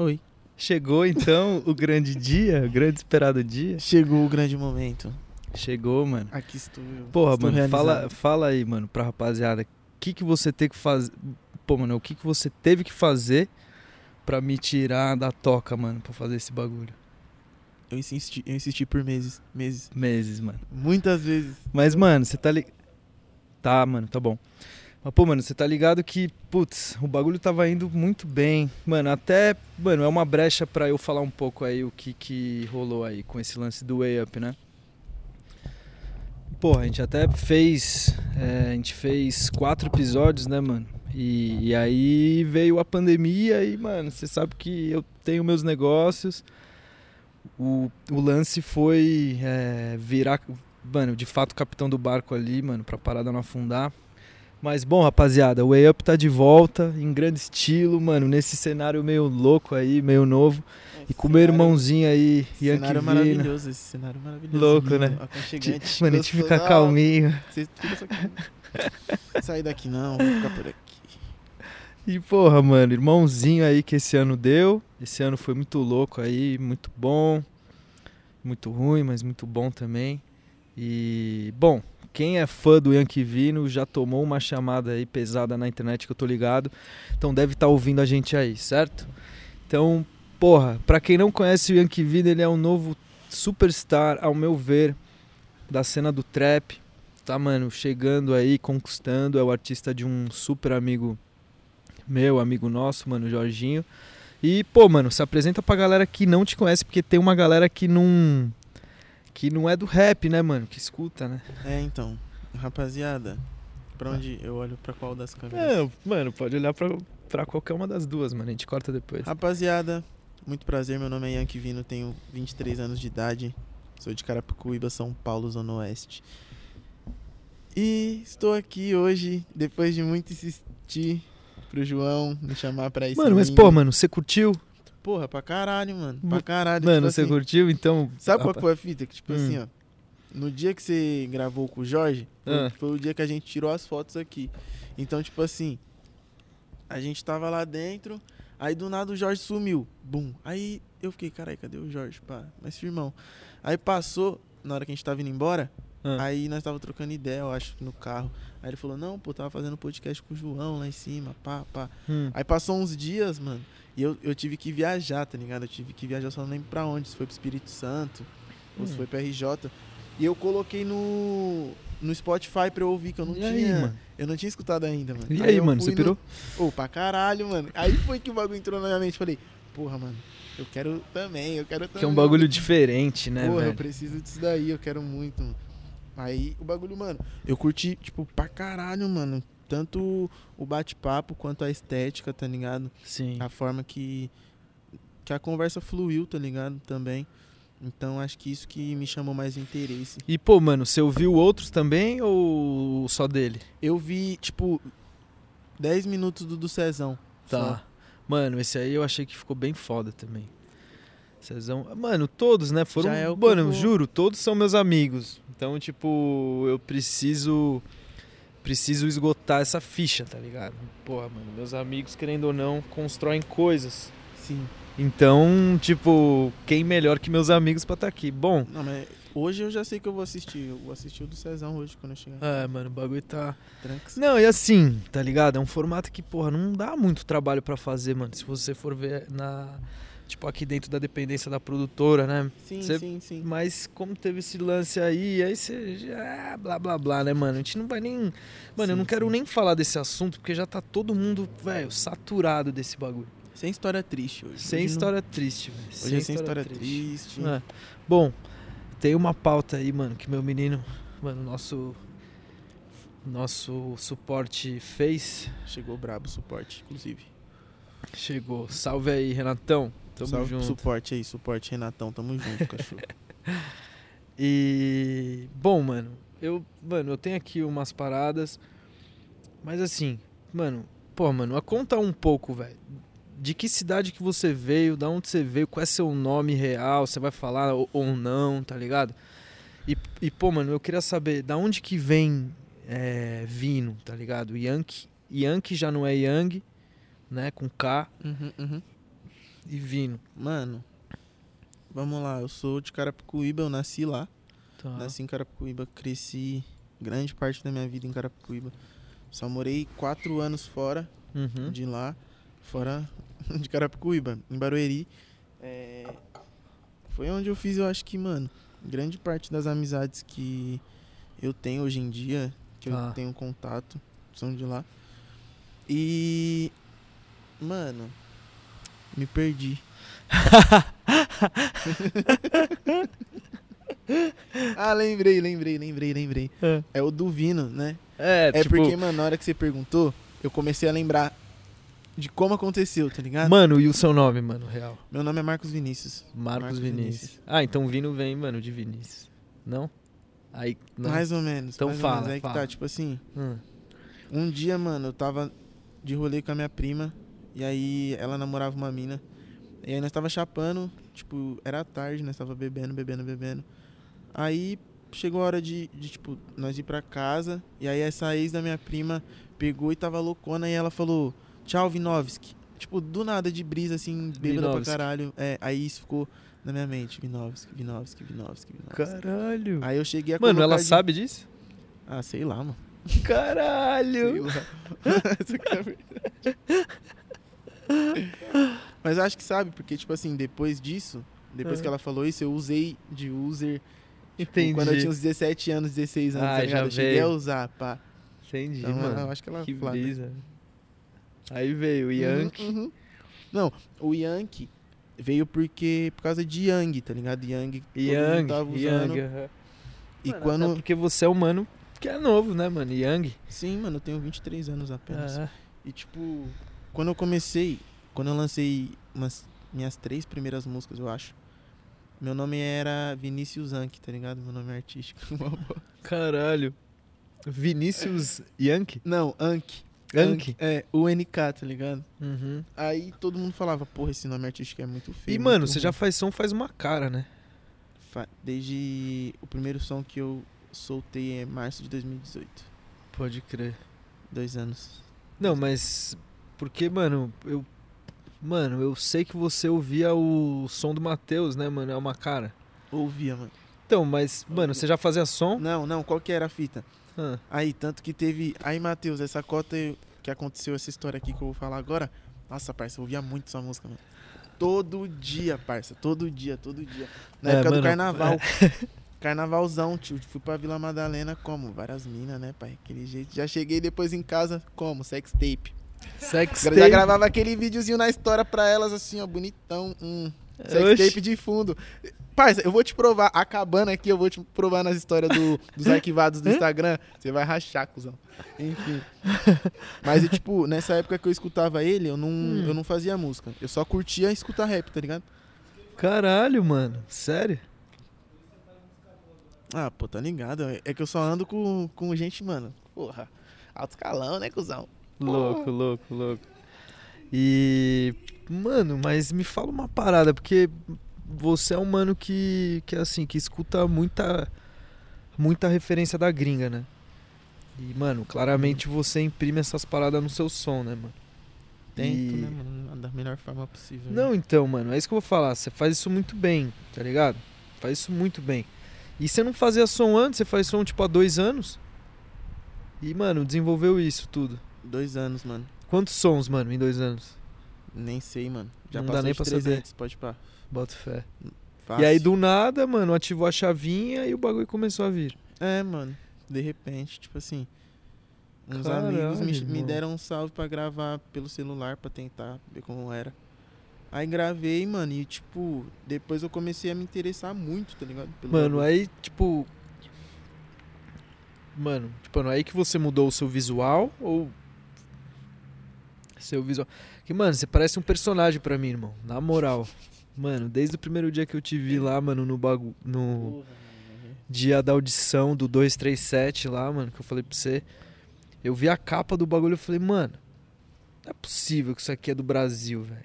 Oi. Chegou então o grande dia, o grande esperado dia. Chegou o grande momento. Chegou, mano. Aqui estou eu. Porra, estou mano, fala, fala aí, mano, pra rapaziada. O que, que você tem que fazer. Pô, mano, o que, que você teve que fazer pra me tirar da toca, mano, pra fazer esse bagulho? Eu insisti, eu insisti por meses. Meses. Meses, mano. Muitas vezes. Mas, mano, você tá ligado. Tá, mano, tá bom. Mas, pô, mano, você tá ligado que, putz, o bagulho tava indo muito bem. Mano, até, mano, é uma brecha pra eu falar um pouco aí o que que rolou aí com esse lance do Way Up, né? Pô, a gente até fez. é, a gente fez quatro episódios, né, mano? E, e aí veio a pandemia e, mano, você sabe que eu tenho meus negócios. O, o lance foi é, virar, mano, de fato, capitão do barco ali, mano, pra parada não afundar. Mas bom, rapaziada, o Way Up tá de volta, em grande estilo, mano, nesse cenário meio louco aí, meio novo. E com o meu irmãozinho aí, Yankee Cenário Vina. maravilhoso, esse cenário maravilhoso. Louco, lindo, né? Aconchegante. Mano, a gente fica Ah, calminho. Você fica só. Sair daqui não, vou ficar por aqui. E porra, mano, irmãozinho aí que esse ano deu. Esse ano foi muito louco aí, muito bom. Muito ruim, mas muito bom também. E, bom, quem é fã do Yankee Vino já tomou uma chamada aí pesada na internet que eu tô ligado. Então deve estar ouvindo a gente aí, certo? Então, porra, pra quem não conhece o Yankee Vino, ele é um novo superstar, ao meu ver, da cena do trap. Tá, mano, chegando aí, conquistando. É o artista de um super amigo meu, amigo nosso, mano, Jorginho. E, pô, mano, se apresenta pra galera que não te conhece, porque tem uma galera que não. Que não é do rap, né, mano? Que escuta, né? É, então. Rapaziada, pra onde eu olho pra qual das câmeras? É, mano, pode olhar pra, pra qualquer uma das duas, mano. A gente corta depois. Rapaziada, muito prazer. Meu nome é Yankee Vino, tenho 23 anos de idade. Sou de Carapicuíba, São Paulo, Zona Oeste. E estou aqui hoje, depois de muito insistir pro João me chamar pra isso. Mano, mas, pô, mano, você curtiu? Porra, pra caralho, mano. Pra caralho. Mano, tipo você assim, curtiu? Então. Sabe qual foi a fita? Que, tipo Hum. assim, ó. No dia que você gravou com o Jorge, foi, Ah. foi o dia que a gente tirou as fotos aqui. Então, tipo assim, a gente tava lá dentro, aí do nada o Jorge sumiu. Bum. Aí eu fiquei, carai, cadê o Jorge? Pá, mas firmão. Aí passou, na hora que a gente tava indo embora, Ah. aí nós tava trocando ideia, eu acho, no carro. Aí ele falou, não, pô, tava fazendo podcast com o João lá em cima, pá, pá. Hum. Aí passou uns dias, mano, e eu, eu tive que viajar, tá ligado? Eu tive que viajar, só não lembro pra onde, se foi pro Espírito Santo, ou se Hum. foi pro RJ. E eu coloquei no, no Spotify pra eu ouvir, que eu não E tinha. aí, mano? Eu não tinha escutado ainda, mano. E aí, eu mano, você pirou? No... Ô, pra caralho, mano. Aí foi que o bagulho entrou na minha mente. Falei, porra, mano, eu quero também, eu quero também. Que é um bagulho diferente, né, Porra, eu velho? preciso disso daí, eu quero muito, mano. Aí o bagulho, mano, eu curti, tipo, pra caralho, mano. Tanto o bate-papo quanto a estética, tá ligado? Sim. A forma que, que a conversa fluiu, tá ligado? Também. Então acho que isso que me chamou mais interesse. E, pô, mano, você ouviu outros também ou só dele? Eu vi, tipo, 10 minutos do, do Cezão. Tá. Mano, esse aí eu achei que ficou bem foda também. Cezão. Mano, todos, né? Foram. Já é mano, eu juro, todos são meus amigos. Então, tipo, eu preciso. Preciso esgotar essa ficha, tá ligado? Porra, mano, meus amigos, querendo ou não, constroem coisas. Sim. Então, tipo, quem melhor que meus amigos pra estar aqui? Bom. Não, mas hoje eu já sei que eu vou assistir. Eu vou assistir o do Cezão hoje quando eu chegar. É, mano, o bagulho tá. Tranks. Não, e assim, tá ligado? É um formato que, porra, não dá muito trabalho pra fazer, mano. Se você for ver na. Tipo, aqui dentro da dependência da produtora, né? Sim, sim, sim. Mas como teve esse lance aí, aí você já. blá blá blá, né, mano? A gente não vai nem. Mano, eu Sim, não quero sim. nem falar desse assunto, porque já tá todo mundo, velho, saturado desse bagulho. Sem história triste hoje. Sem Hoje não- história triste, velho. Hoje é sem história triste. É. Bom, tem uma pauta aí, mano, que meu menino, mano, nosso nosso suporte fez. Chegou brabo o suporte, inclusive. Chegou. Salve aí, Renatão. Tamo Salve junto. suporte aí, suporte Renatão, tamo junto, cachorro. E bom, mano, eu, mano, eu tenho aqui umas paradas, mas assim, mano, pô, mano, a conta um pouco, velho. De que cidade que você veio, da onde você veio, qual é seu nome real, você vai falar ou, ou não, tá ligado? E, e, pô, mano, eu queria saber da onde que vem é, Vino, tá ligado? Yankee, Yankee já não é Yang, né, com K. Uhum, uhum. E Vino. Mano, vamos lá. Eu sou de Carapicuíba, eu nasci lá. Tá. Nasci em Carapicuíba, cresci grande parte da minha vida em Carapicuíba. Só morei quatro anos fora Uhum. de lá, fora de Carapicuíba, em Barueri. É, Foi onde eu fiz, eu acho que, mano, grande parte das amizades que eu tenho hoje em dia, que Ah. eu tenho contato, são de lá. E. Mano, me perdi. ah, lembrei, lembrei, lembrei, lembrei. É. É o do Vino, né? É, É tipo, porque, mano, na hora que você perguntou, eu comecei a lembrar de como aconteceu, tá ligado? Mano, e o seu nome, mano, real? Meu nome é Marcos Vinícius. Marcos, Marcos Vinícius. Vinícius. Ah, então Vino vem, mano, de Vinícius. Não? Aí. Não. Mais ou menos. Então fala, menos. Aí que fala. tá, tipo assim, Hum. um dia, mano, eu tava de rolê com a minha prima, e aí ela namorava uma mina. E aí nós tava chapando, tipo, era tarde, nós tava bebendo, bebendo, bebendo. Aí chegou a hora de, de, tipo, nós ir pra casa, e aí essa ex da minha prima pegou e tava loucona, e ela falou, tchau, Vinovski. Tipo, do nada, de brisa, assim, bêbada pra Vinovski. caralho. É, aí isso ficou na minha mente, Vinovski, Vinovski, Vinovski, Vinovski. Caralho. Aí eu cheguei a Mano, ela de- sabe disso? Ah, sei lá, mano. Sei Caralho. lá. Essa que é verdade. Mas acho que sabe, porque, tipo assim, depois disso, depois É. que ela falou isso, eu usei de user tipo, Entendi. quando eu tinha uns 17 anos, 16 anos, Ah, tá já Eu cheguei a usar, pá. Entendi, Então, mano. eu acho que ela que flagra. brisa. Aí veio o Yankee. Uhum, uhum. Não, o Yankee veio porque, por causa de Yang, tá ligado? Yang, Yang, tava usando. Yang. aham. E Mano, quando... porque você é humano que é novo, né, mano? Yang. Sim, mano, eu tenho 23 anos apenas. Ah, E tipo, quando eu comecei, quando eu lancei umas minhas três primeiras músicas, eu acho. Meu nome era Vinícius Anki, tá ligado? Meu nome é artístico. caralho. Vinícius Yankee? Não, Anki. Anki? É, UNK, tá ligado? Uhum. Aí todo mundo falava, porra, esse nome artístico é muito feio. E, mano, você ruim. já faz som faz uma cara, né? Desde o primeiro som que eu soltei é março de 2018. Pode crer. Dois anos. Não, mas. Porque, mano, eu. Mano, eu sei que você ouvia o som do Matheus, né, mano? É uma cara. Ouvia, mano. Então, mas, mano, você já fazia som? Não, não, qual que era a fita? Ah, Aí, tanto que teve. Aí, Matheus, essa cota que aconteceu, essa história aqui que eu vou falar agora. Nossa, parça, eu ouvia muito essa música, mano. Todo dia, parça. Todo dia, todo dia. Na É, época mano, do carnaval. Carnavalzão, tio. Fui pra Vila Madalena como? Várias minas, né, pai? Aquele jeito. Já cheguei depois em casa como? Sex tape. Sex Já gravava aquele videozinho na história pra elas, assim, ó, bonitão. Hum. Sex Oxi. tape de fundo. Parça, eu vou te provar, acabando aqui, eu vou te provar nas histórias do- dos arquivados do Instagram. Você vai rachar, cuzão. Enfim. Mas, e, tipo, nessa época que eu escutava ele, eu não, Hum. eu não fazia música. Eu só curtia escutar rap, tá ligado? Caralho, mano. Sério? Ah, pô, tá ligado? É que eu só ando com, com gente, mano. Porra. Alto escalão, né, cuzão? Louco, louco, louco. E. Mano, mas me fala uma parada, porque você é um mano que, que assim, que escuta muita. Muita referência da gringa, né? E, mano, claramente você imprime essas paradas no seu som, né, mano? Tento, E- né, mano? Da melhor forma possível. Não, então, mano, é isso que eu vou falar. Você faz isso muito bem, tá ligado? Faz isso muito bem. E você não fazia som antes, você faz som tipo há dois anos. E, mano, desenvolveu isso tudo. Dois anos, mano. Quantos sons, mano, em dois anos? Nem sei, mano. Já Não dá nem pra saber. 300, pode pá. Bota fé. Fácil. E aí, do nada, mano, ativou a chavinha e o bagulho começou a vir. É, mano. De repente, tipo assim. Uns Caralho, amigos me, me deram um salve pra gravar pelo celular pra tentar ver como era. Aí gravei, mano, e tipo, depois eu comecei a me interessar muito, tá ligado? Pelo Mano, bagulho. aí, tipo. Mano, tipo, não é aí que você mudou o seu visual ou. Seu visual. Que, mano, você parece um personagem pra mim, irmão. Na moral. Mano, desde o primeiro dia que eu te vi lá, mano, no bagulho. No dia da audição do 237 lá, mano, que eu falei pra você. Eu vi a capa do bagulho e falei, mano, não é possível que isso aqui é do Brasil, velho.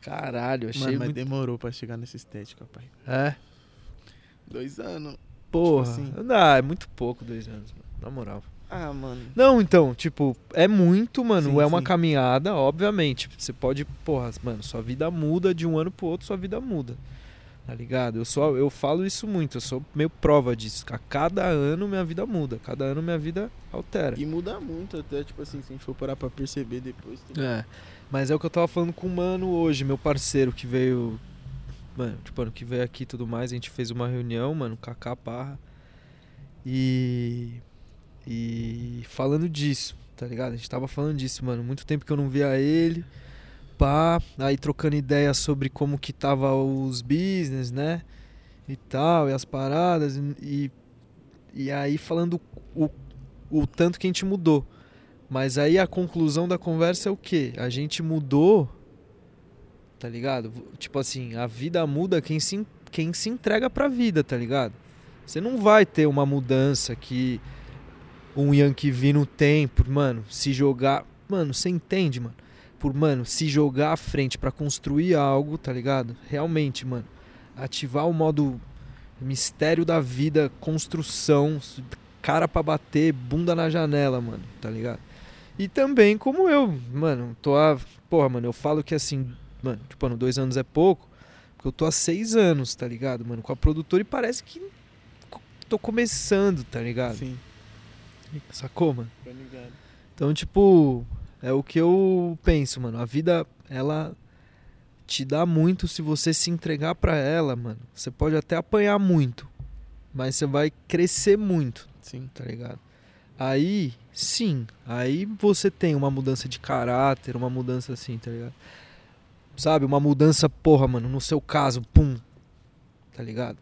Caralho, achei Mano, mas muito. demorou pra chegar nessa estética, pai. É? Dois anos. Porra. assim. Não, é muito pouco dois anos, mano. Na moral. Ah, mano. Não, então, tipo, é muito, mano. Sim, é uma sim. caminhada, obviamente. Você pode, porra, mano, sua vida muda de um ano pro outro, sua vida muda. Tá ligado? Eu só eu falo isso muito, eu sou meio prova disso. A cada ano minha vida muda, cada ano minha vida altera. E muda muito até, tipo assim, se a gente for parar pra perceber depois. ligado? É. Mas é o que eu tava falando com o mano hoje, meu parceiro que veio. Mano, tipo, ano que veio aqui e tudo mais, a gente fez uma reunião, mano, Kaká Parra. E. E falando disso, tá ligado? A gente tava falando disso, mano. Muito tempo que eu não via ele. Pá, aí trocando ideia sobre como que tava os business, né? E tal, e as paradas. E, e aí falando o, o tanto que a gente mudou. Mas aí a conclusão da conversa é o quê? A gente mudou, tá ligado? Tipo assim, a vida muda quem se, quem se entrega pra vida, tá ligado? Você não vai ter uma mudança que um Yankee Vino tem por, mano, se jogar. Mano, você entende, mano? Por, mano, se jogar à frente pra construir algo, tá ligado? Realmente, mano. Ativar o modo mistério da vida, construção, cara pra bater, bunda na janela, mano, tá ligado? E também como eu, mano, tô há. Porra, mano, eu falo que assim, mano, tipo, ano, dois anos é pouco, porque eu tô há seis anos, tá ligado, mano, com a produtora e parece que tô começando, tá ligado? Sim, Sacou, mano? tá ligado. Então, tipo, é o que eu penso, mano. A vida, ela te dá muito se você se entregar pra ela, mano. Você pode até apanhar muito, mas você vai crescer muito, Sim. tá ligado? Aí, sim, aí você tem uma mudança de caráter, uma mudança assim, tá ligado? Sabe, uma mudança, porra, mano, no seu caso, pum, tá ligado?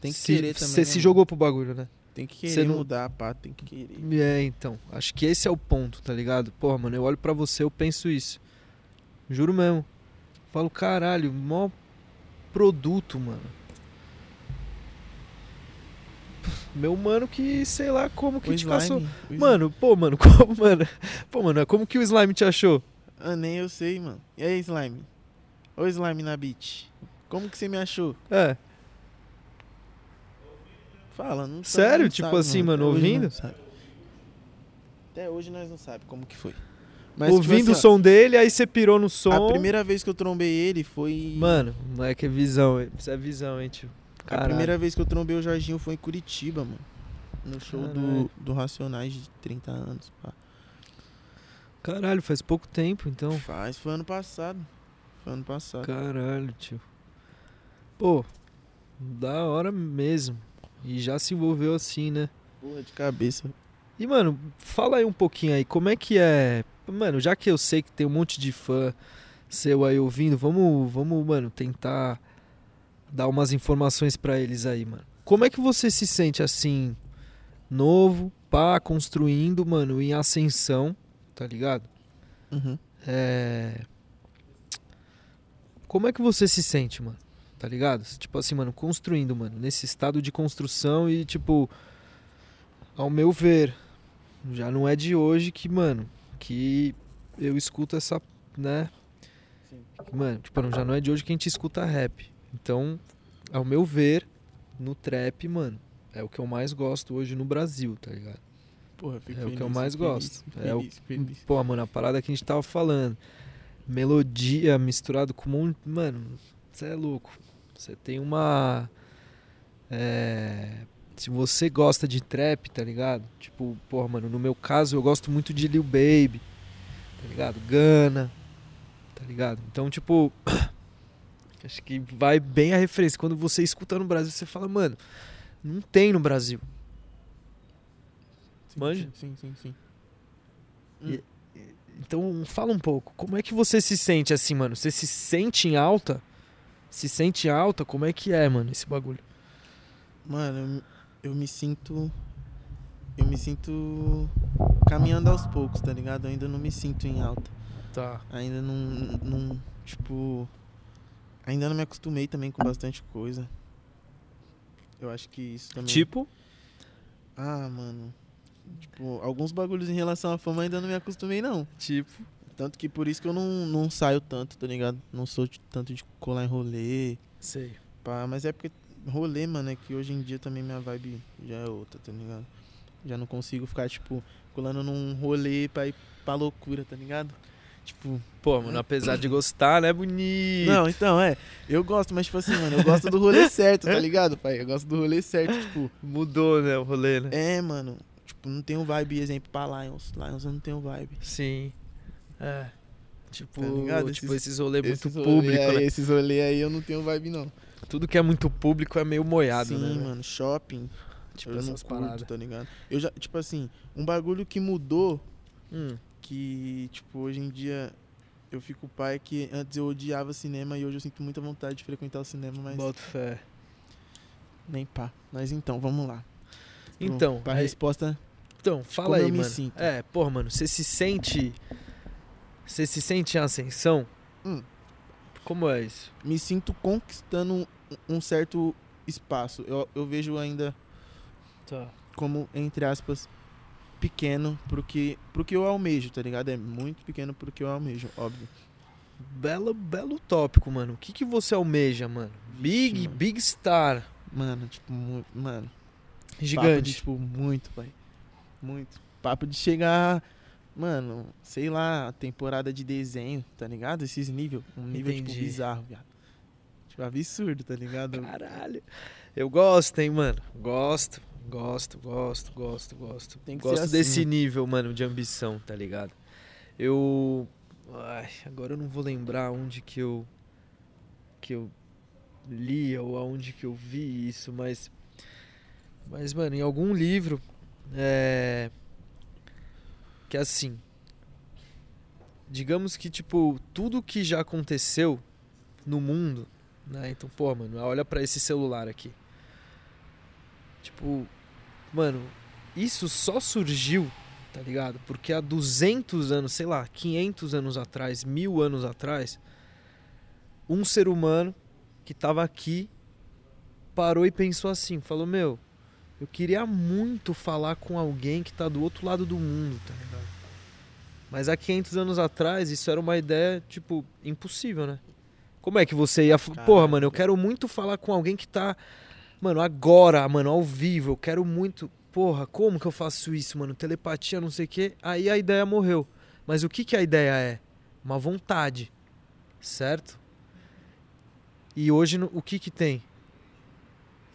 Tem que Se- querer também. Você né, se jogou pro bagulho, né? Tem que querer não- mudar, pá, tem que querer. É, então. Acho que esse é o ponto, tá ligado? Porra, mano, eu olho pra você, eu penso isso. Juro mesmo. Falo, caralho, mó produto, mano. Meu mano que, sei lá, como que O te slime, caçou. Mano, pô, mano, como, mano? Pô, mano, como que o slime te achou? Ah, nem eu sei, mano. E aí, slime? Ô, slime na beat. Como que você me achou? É, Fala, não sabe, Sério? não Tipo sabe, assim, mano, hoje ouvindo? sabe. Até hoje nós não sabemos como que foi. Mas, tipo ouvindo assim, o som dele, aí você pirou no som. A primeira vez que eu trombei ele foi. Mano, moleque é visão, hein? Isso é visão, hein, tio? A Caralho. primeira vez que eu trombei o Jorginho foi em Curitiba, mano. No show do, do Racionais de 30 anos. Pá. Caralho, faz pouco tempo, então. Faz, foi ano passado. Foi ano passado. Caralho, tio. Pô, da hora mesmo. E já se envolveu assim, né? Porra de cabeça. E, mano, fala aí um pouquinho aí, como é que é. Mano, já que eu sei que tem um monte de fã seu aí ouvindo, vamos, vamos, mano, tentar dar umas informações pra eles aí, mano. Como é que você se sente assim, novo, pá, construindo, mano, em ascensão, tá ligado? Uhum. É. Como é que você se sente, mano? Tá ligado? Tipo assim, mano, construindo, mano, nesse estado de construção e, tipo, ao meu ver, já não é de hoje que, mano, que eu escuto essa, né? Sim. Mano, tipo, já não é de hoje que a gente escuta rap. Então, ao meu ver, no trap, mano, é o que eu mais gosto hoje no Brasil, tá ligado? Porra, fico É o que eu feliz, mais feliz, gosto. fico É o- feliz, feliz. Pô, mano, a parada que a gente tava falando. Melodia misturado com um. Mano, você é louco. Você tem uma. É. Se você gosta de trap, tá ligado? Tipo, porra, mano, no meu caso eu gosto muito de Lil Baby, tá ligado? Gana, tá ligado? Então, tipo. Acho que vai bem a referência. Quando você escuta no Brasil, você fala, mano, não tem no Brasil. Sim, Manja? Sim, sim, sim. E- Então, fala um pouco. Como é que você se sente assim, mano? Você se sente em alta? Se sente alta? Como é que é, mano, esse bagulho? Mano, eu, me- eu me sinto. Eu me sinto caminhando aos poucos, tá ligado? Eu ainda não me sinto em alta. Tá. Ainda não, não. Tipo. Ainda não me acostumei também com bastante coisa. Eu acho que isso também. Tipo? Ah, mano. Tipo, alguns bagulhos em relação à fama ainda não me acostumei, não. Tipo. Tanto que por isso que eu não, não saio tanto, tá ligado? Não sou de- tanto de colar em rolê. Sei. Pá, mas é porque rolê, mano, é que hoje em dia também minha vibe já é outra, tá ligado? Já não consigo ficar, tipo, colando num rolê pra ir pra loucura, tá ligado? Tipo, Pô, mano, apesar de gostar, né, bonito? não, então, é. Eu gosto, mas, tipo assim, mano, eu gosto do rolê certo, tá ligado, pai? Eu gosto do rolê certo, tipo. Mudou, né, o rolê, né? É, mano. Tipo, não tenho vibe, exemplo, pra Lions. Lions eu não tenho vibe. Sim. É. Tipo, Tá tipo Esses- esses rolês muito Esses público, aí, né? Esses rolês aí eu não tenho vibe, não. Tudo que é muito público é meio moiado, Sim, né? velho? mano, shopping. Tipo eu não curto, paradas. tá ligado? Eu já, tipo assim, um bagulho que mudou, Hum, que, tipo, hoje em dia eu fico pai que antes eu odiava cinema e hoje eu sinto muita vontade de frequentar o cinema, mas boto fé. nem pá. Mas então, vamos lá. Então, pra aí- resposta, então, fala aí, mano. sinto. É, porra, mano, você se sente. Você se sente em ascensão? Hum. Como é isso? me sinto conquistando um, certo espaço. Eu, eu vejo ainda Tá. como, entre aspas, pequeno pro que, pro que eu almejo, tá ligado? É muito pequeno pro que eu almejo, óbvio. Belo, belo tópico, mano. O que, que você almeja, mano? Big, mano. Big Star. Mano, tipo, mano. Papo de, Gigante. tipo, muito, pai. Muito. Papo de chegar, mano, sei lá, temporada de desenho, tá ligado? Esses níveis. Um nível, tipo, Entendi. bizarro, viado. Tipo, absurdo, tá ligado? Caralho. Eu gosto, hein, mano. Gosto, gosto, gosto, gosto, gosto. Tem que gosto ser assim, desse mano. nível, mano, de ambição, tá ligado? Eu. Ai, agora eu não vou lembrar onde que eu. que eu li ou aonde que eu vi isso, mas. Mas, mano, em algum livro. É. Que é assim. Digamos que, tipo, tudo que já aconteceu no mundo né? Então, pô, mano, olha pra esse celular aqui. Tipo, mano, isso só surgiu, tá ligado? Porque há 200 anos, sei lá, 500 anos atrás, mil anos atrás, um ser humano que tava aqui parou e pensou assim, falou, meu, eu queria muito falar com alguém que tá do outro lado do mundo, tá ligado? Mas há 500 anos atrás, isso era uma ideia, tipo, impossível, né? Como é que você ia. f- Porra, mano, eu quero muito falar com alguém que tá. Mano, agora, mano, ao vivo. Eu quero muito. Porra, como que eu faço isso, mano? Telepatia, não sei o quê. Aí a ideia morreu. Mas o que, que a ideia é? Uma vontade. Certo? E hoje, o que que tem?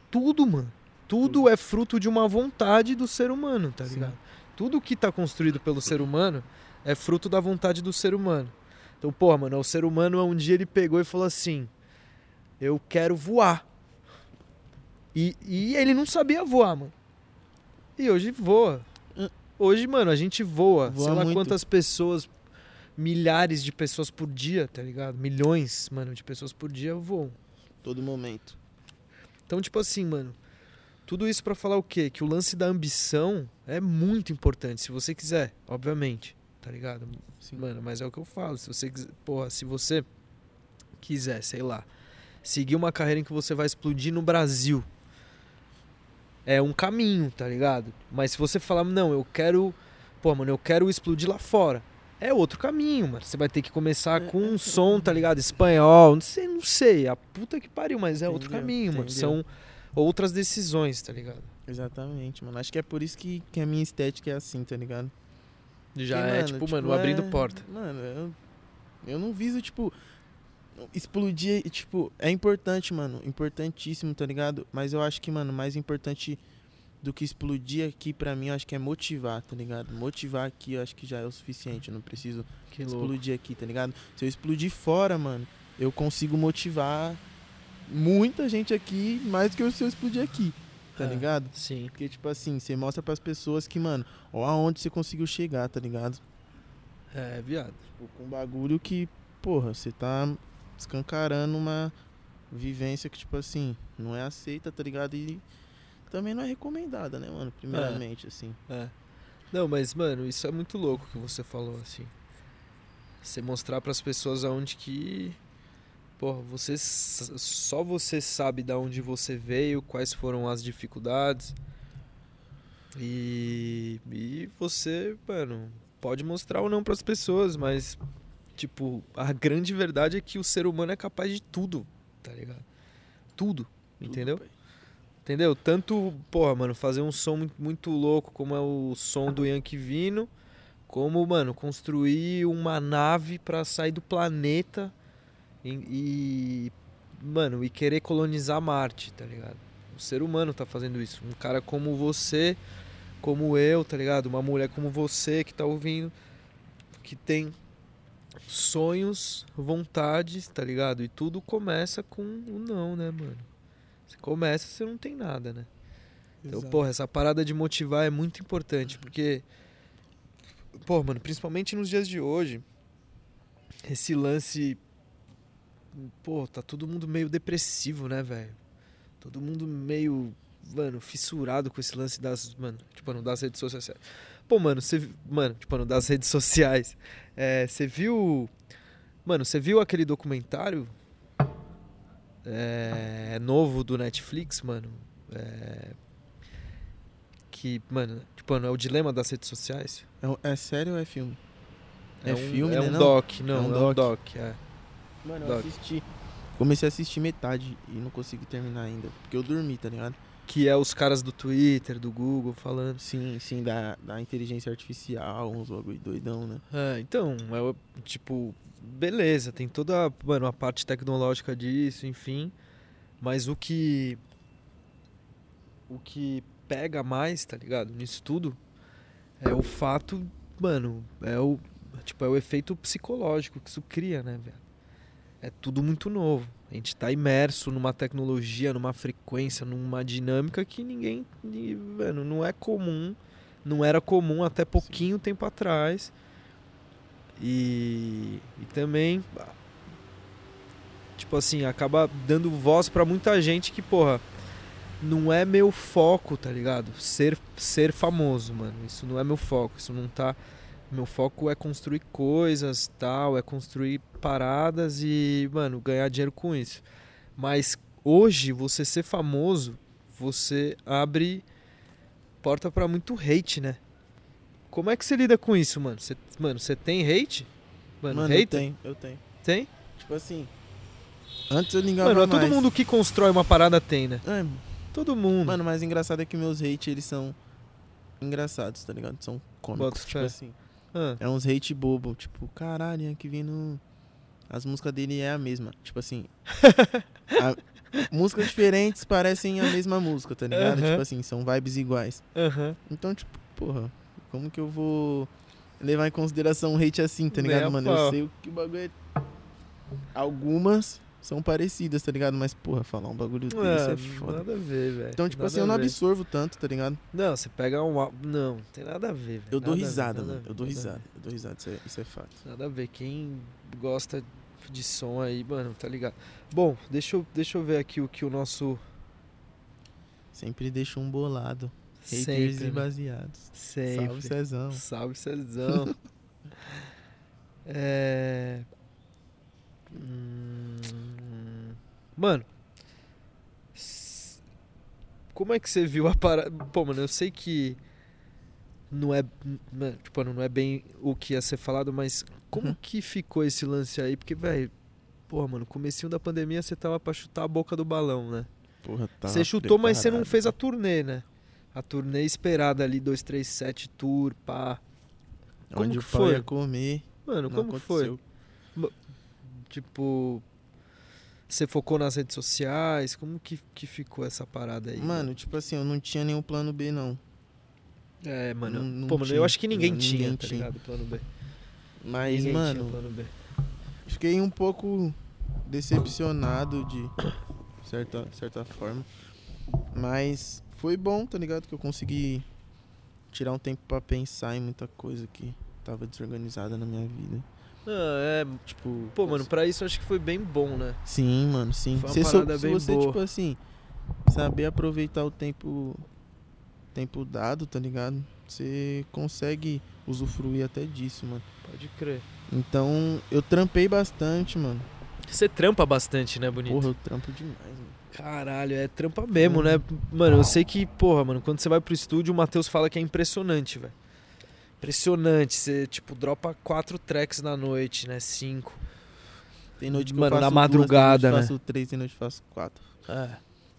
Tudo, mano. Tudo é fruto de uma vontade do ser humano, tá Sim. ligado? Tudo que tá construído pelo ser humano é fruto da vontade do ser humano. Então, porra, mano, o ser humano um dia ele pegou e falou assim: Eu quero voar. E, e ele não sabia voar, mano. E hoje voa. Hoje, mano, a gente voa. Voa Sei lá muito. quantas pessoas, milhares de pessoas por dia, tá ligado? Milhões, mano, de pessoas por dia voam. Todo momento. Então, tipo assim, mano, tudo isso pra falar o quê? Que o lance da ambição é muito importante, se você quiser, obviamente, tá ligado? Sim. Mano, mas é o que eu falo, se você quiser, porra, se você quiser, sei lá, seguir uma carreira em que você vai explodir no Brasil, é um caminho, tá ligado? Mas se você falar, não, eu quero, pô, mano, eu quero explodir lá fora, é outro caminho, mano. Você vai ter que começar É, com é, um é. som, tá ligado? Espanhol, não sei, não sei, a puta que pariu, mas é outro Entendeu, caminho, mano. entendeu. São outras decisões, tá ligado? Exatamente, mano. Acho que é por isso que, que a minha estética é assim, tá ligado? Já Porque, é, tipo, mano, abrindo é- porta. Mano, eu, eu não viso, tipo, explodir, tipo, é importante, mano, importantíssimo, tá ligado? Mas eu acho que, mano, mais importante do que explodir aqui pra mim, eu acho que é motivar, tá ligado? Motivar aqui, eu acho que já é o suficiente, eu não preciso Que louco. explodir aqui, tá ligado? Se eu explodir fora, mano, eu consigo motivar muita gente aqui mais do que se eu explodir aqui, tá É. ligado? Sim. Porque, tipo assim, você mostra pras pessoas que, mano, ó aonde você conseguiu chegar, tá ligado? É, viado. Tipo, com um bagulho que, porra, você tá escancarando uma vivência que, tipo assim, não é aceita, tá ligado? E também não é recomendada, né, mano? Primeiramente, assim. É. Não, mas, mano, isso é muito louco que você falou, assim. Você mostrar pras pessoas aonde que. Porra, você. Só você sabe da onde você veio, quais foram as dificuldades. E. E você, mano, pode mostrar ou não pras pessoas, mas. Tipo, a grande verdade é que o ser humano é capaz de tudo, tá ligado? Tudo, entendeu? Tudo, pai. Entendeu? Tanto, porra, mano, fazer um som muito, louco como é o som do Yankee Vino, como, mano, construir uma nave pra sair do planeta e, e, mano, e querer colonizar Marte, tá ligado? O ser humano tá fazendo isso. Um cara como você, como eu, tá ligado? Uma mulher como você que tá ouvindo, que tem sonhos, vontades, tá ligado? E tudo começa com o não, né, mano? Você começa, você não tem nada, né? Então, Exato. porra, essa parada de motivar é muito importante, porque, pô, mano, principalmente nos dias de hoje, esse lance. Pô, tá todo mundo meio depressivo, né, velho? Todo mundo meio, mano, fissurado com esse lance das, mano, tipo, não das redes sociais. Pô, mano, você, mano, tipo, não das redes sociais. É, você viu, mano, você viu aquele documentário é, novo do Netflix, mano? É, que, mano, tipo, é o dilema das redes sociais. É, um- é sério ou é filme? É um, filme, é né, um não? doc, não, É é um um doc. doc, é. Mano, eu Doc. assisti. Comecei a assistir metade e não consegui terminar ainda. Porque eu dormi, tá ligado? Que é os caras do Twitter, do Google falando. Sim, sim, da, da inteligência artificial, uns bagulho doidão, né? É, então, é tipo, beleza, tem toda mano, a parte tecnológica disso, enfim. Mas o que. O que pega mais, tá ligado? Nisso tudo é o fato, mano, é o. Tipo, é o efeito psicológico que isso cria, né, velho? É tudo muito novo. A gente tá imerso numa tecnologia, numa frequência, numa dinâmica que ninguém. ni- Mano, não é comum. Não era comum até pouquinho tempo atrás. E, e também, tipo assim, acaba dando voz pra muita gente que, porra, não é meu foco, tá ligado? Ser, ser famoso, mano. Isso não é meu foco. Isso não tá. Meu foco é construir coisas, tal, é construir paradas e, mano, ganhar dinheiro com isso. Mas hoje, você ser famoso, você abre porta pra muito hate, né? Como é que você lida com isso, mano? Você, mano, você tem hate? Mano, Mano, eu tenho, eu tenho. Tem? Tipo assim. Antes eu ligava Mano, é mais. todo mundo que constrói uma parada tem, né? É, Todo mundo. mano, mas engraçado é que meus hate, eles são engraçados, tá ligado? São cômicos. Boto Tipo assim. Ah, É uns hate bobo. Tipo, caralho, que vindo. As músicas dele é a mesma. Tipo assim. a- Músicas diferentes parecem a mesma música, tá ligado? Aham. Tipo assim, são vibes iguais. Aham. Então, tipo, porra, como que eu vou levar em consideração um hate assim, tá ligado, a mano? Eu sei o que o bagulho é. Algumas são parecidas, tá ligado? Mas, porra, falar um bagulho desse é Ah, foda. nada a ver, velho. Então, tipo Nada assim, eu não absorvo tanto, tá ligado? Não, você pega um. Não, tem nada a ver, velho. Eu dou risada, mano. Eu dou risada. Eu dou risada, isso é, isso é fato. Nada a ver. Quem gosta de som aí, mano, tá ligado? Bom, deixa eu, deixa eu ver aqui o que o nosso. Sempre deixo um bolado. Haters Sempre. e né? baseados. Sempre. Salve, Cezão. Salve, Cezão. é. Hum, Mano. Como é que você viu a parada? Pô, mano, eu sei que. Não é. mano, Tipo, não é bem o que ia ser falado, mas como Uhum. que ficou esse lance aí? Porque, velho. Porra, mano, comecinho da pandemia você tava pra chutar a boca do balão, né? Porra, tá. Você chutou, mas você não fez a turnê, né? A turnê esperada ali, 237 tour, pá. como Onde que o foi? ia comer. Mano, não como que foi? aconteceu. Tipo, você focou nas redes sociais? Como que, que ficou essa parada aí? Mano, tipo assim, eu não tinha nenhum plano B, não. É, mano. não- não pô, mano, eu acho que ninguém Não, tinha, ninguém tá tinha. ligado? Plano B. Mas, ninguém mano, fiquei um pouco decepcionado de certa, certa forma. Mas foi bom, tá ligado? Que eu consegui tirar um tempo pra pensar em muita coisa que tava desorganizada na minha vida. Ah, é. Tipo, Pô, mano, pra isso eu acho que foi bem bom, né? Sim, mano, sim. Foi uma Você sou- parada se bem você, boa. tipo assim, saber aproveitar o tempo tempo dado, tá ligado? Você consegue usufruir até disso, mano. Pode crer. Então, eu trampei bastante, mano. Você trampa bastante, né, Bonito? Porra, eu trampo demais, mano. Caralho, é trampa mesmo, né? Mano, eu sei que, porra, mano, quando você vai pro estúdio, o Matheus fala que é impressionante, velho. Impressionante. Você, tipo, dropa quatro tracks na noite, né? Cinco. Tem noite que Mano, eu na faço madrugada, duas, tem noite né? faço três, tem noite que faço quatro. É.